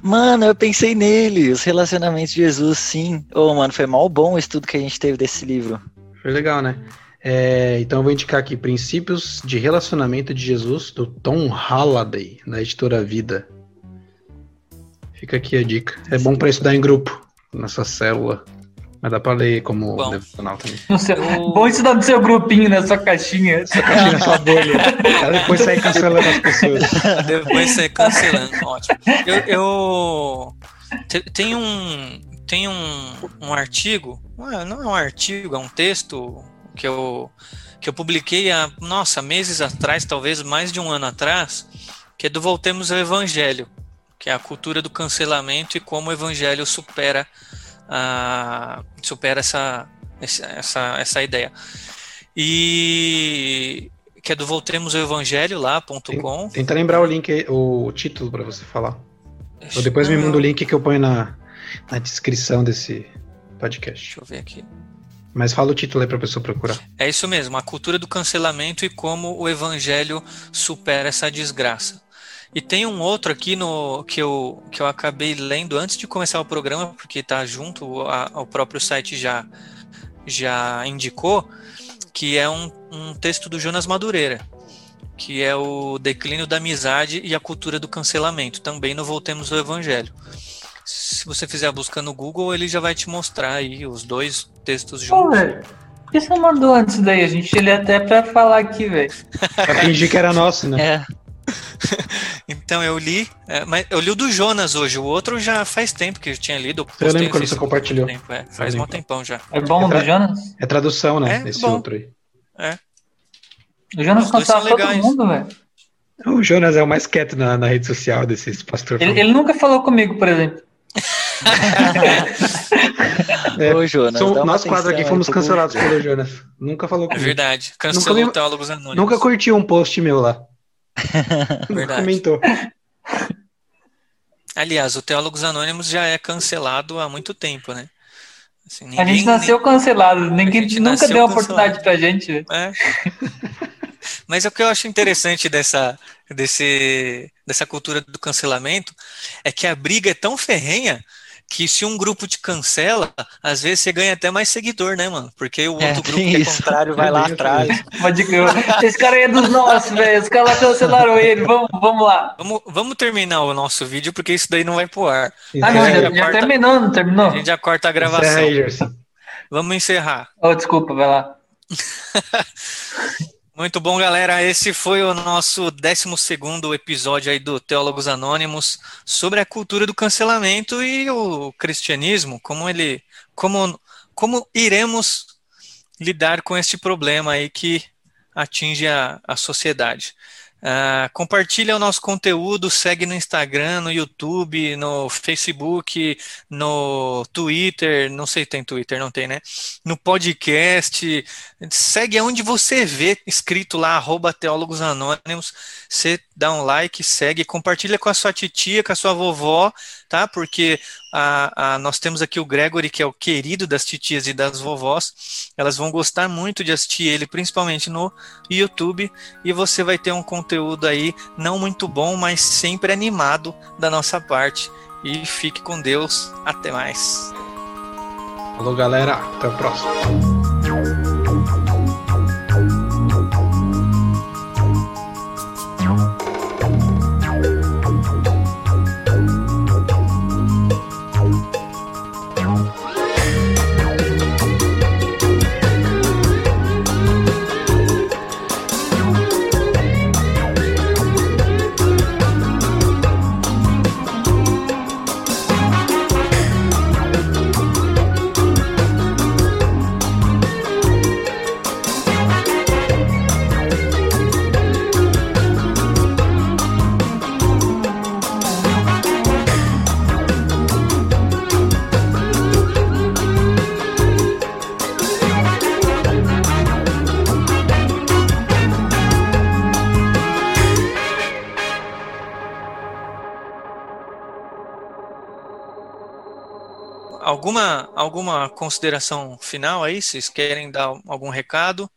Mano, eu pensei nele, os relacionamentos de Jesus, sim. Ô, mano, foi mal bom o estudo que a gente teve desse livro. Foi legal, né? É, então eu vou indicar aqui Princípios de Relacionamento de Jesus, do Tom Halliday, da editora Vida. Fica aqui a dica. É bom pra estudar em grupo, na sua célula. Mas dá pra ler como Bom. devocional também. No seu- Eu- Bom estudar no seu grupinho, na sua caixinha. Caixinha na sua bolha. Depois sai cancelando as pessoas. Depois você cancelando, ótimo. Eu, eu- te- tem um tem um, um artigo, não é- não é um artigo, é um texto que eu que eu publiquei há, nossa, meses atrás, talvez mais de um ano atrás, que é do Voltemos ao Evangelho, que é a cultura do cancelamento e como o Evangelho supera a supera essa essa, essa, ideia. E que é do Voltemos ao Evangelho lá.com. Tenta lembrar o link, o título pra você falar. Ou depois me manda o link que eu ponho na, na descrição desse podcast. Deixa eu ver aqui. Mas fala o título aí pra pessoa procurar. É isso mesmo, a cultura do cancelamento e como o evangelho supera essa desgraça. E tem um outro aqui no que eu, que eu acabei lendo antes de começar o programa, porque está junto, a- ao próprio site já, já indicou, que é um, um texto do Jonas Madureira, que é o declínio da amizade e a cultura do cancelamento, também no Voltemos ao Evangelho. Se você fizer a busca no Google, ele já vai te mostrar aí os dois textos Pô, juntos. velho. Por que você mandou antes daí? A gente ele até pra falar aqui, velho. Pra fingir que era nosso, né? É, Então eu li, é, mas eu li o do Jonas hoje, o outro já faz tempo que eu tinha lido. Eu lembro quando você compartilhou. tempo, é, faz um tempão já. É bom o do Jonas? É tradução, né? É, Esse bom. outro aí. O Jonas são todo legais. mundo, velho. O Jonas é o mais quieto na, na rede social desses pastores. Ele, ele nunca falou comigo, por exemplo. É, Ô, Jonas, São- nós quatro aqui fomos cancelados pelo Jonas. Nunca falou É comigo. verdade. Cancelou o Teólogos Anônimos. Nunca curtiu um post meu lá. Verdade. comentou. Aliás, o Teólogos Anônimos já é cancelado há muito tempo, né? Assim, A gente nasceu cancelado. Ninguém A gente nunca deu oportunidade pra gente, velho. É. Mas o que eu acho interessante dessa, desse, dessa cultura do cancelamento é que a briga é tão ferrenha que se um grupo te cancela, às vezes você ganha até mais seguidor, né, mano? Porque o outro É, grupo que é isso. contrário vai É lá atrás. Pode crer. Esse cara aí é dos nossos, velho. Os caras cancelaram ele. Vamos, vamos lá. Vamos, vamos terminar o nosso vídeo, porque isso daí não vai pro ar. Ah, não, É, já, a já quarta- terminou, não terminou? A gente já corta a Encerra gravação. aí, Gerson. Vamos encerrar. Oh, desculpa, vai lá. Muito bom, galera. Esse foi o nosso 12 episódio aí do Teólogos Anônimos sobre a cultura do cancelamento e o cristianismo, como ele, como, como iremos lidar com este problema aí que atinge a, a sociedade. Ah, compartilha o nosso conteúdo, segue no Instagram, no YouTube, no Facebook, no Twitter, não sei se tem Twitter, não tem, né? No podcast, segue aonde você vê escrito lá, arroba Teólogos Anônimos, você dá um like, segue, compartilha com a sua titia, com a sua vovó, tá? Porque a, a- nós temos aqui o Gregory, que é o querido das titias e das vovós, elas vão gostar muito de assistir ele, principalmente no YouTube, e você vai ter um conteúdo aí não muito bom, mas sempre animado da nossa parte. E fique com Deus, até mais. Falou, galera. Até o próximo. Alguma, alguma consideração final aí? Vocês querem dar algum recado?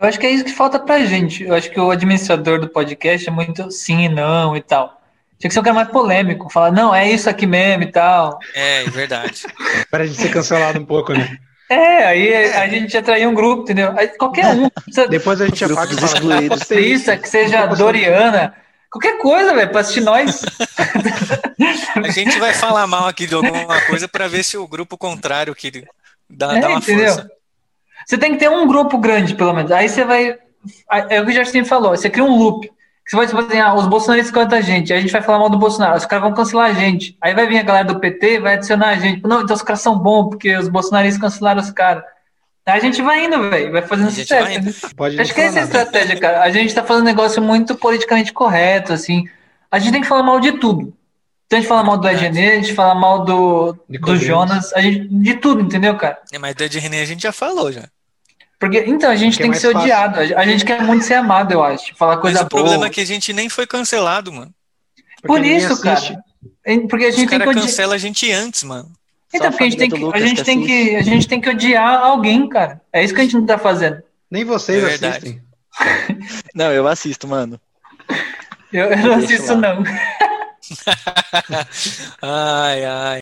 Eu acho que é isso que falta pra gente. Eu acho que o administrador do podcast é muito sim e não e tal. Tinha que ser um cara mais polêmico, falar, não, é isso aqui mesmo e tal. É, é verdade. Para a gente ser cancelado um pouco, né? É, aí a gente atrair um grupo, entendeu? Aí qualquer um. precisa- Depois a gente apaga fala, excluídos. "Ah, postei isso." Patrícia, que seja Doriana, qualquer coisa, velho, pra assistir nós. A gente vai falar mal aqui de alguma coisa para ver se o grupo contrário que dá, É, dá uma entendeu? força. Você tem que ter um grupo grande, pelo menos. Aí você vai. É o que o Jardim falou, você cria um loop. Você vai tipo assim, ah, os bolsonaristas cantam a gente, aí a gente vai falar mal do Bolsonaro, os caras vão cancelar a gente. Aí vai vir a galera do PT e vai adicionar a gente. Não, então os caras são bons, porque os bolsonaristas cancelaram os caras. Aí a gente vai indo, velho, vai fazendo A gente sucesso. vai entendeu? Pode Acho que essa é a falar nada. estratégia, cara. A gente tá fazendo um negócio muito politicamente correto, assim. A gente tem que falar mal de tudo. Então a gente fala mal do Verdade. EGN, a gente fala mal do, do. Jonas, a gente, de tudo, entendeu, cara? É, mas da de René a gente já falou já. Porque, então, a gente Que é tem que mais ser fácil. odiado. A a gente quer muito ser amado, eu acho. Falar coisa mas o boa. problema é que a gente nem foi cancelado, mano. Porque Por isso, cara. Porque a Os gente tem que cancelam a gente antes, mano. Então, porque a gente tem que, do a Lucas gente que tem que, a gente tem que odiar alguém, cara. É isso que a gente não tá fazendo. Nem vocês É verdade. assistem. Não, eu assisto, mano. Eu, eu não assisto, lá. não. Ai, ai.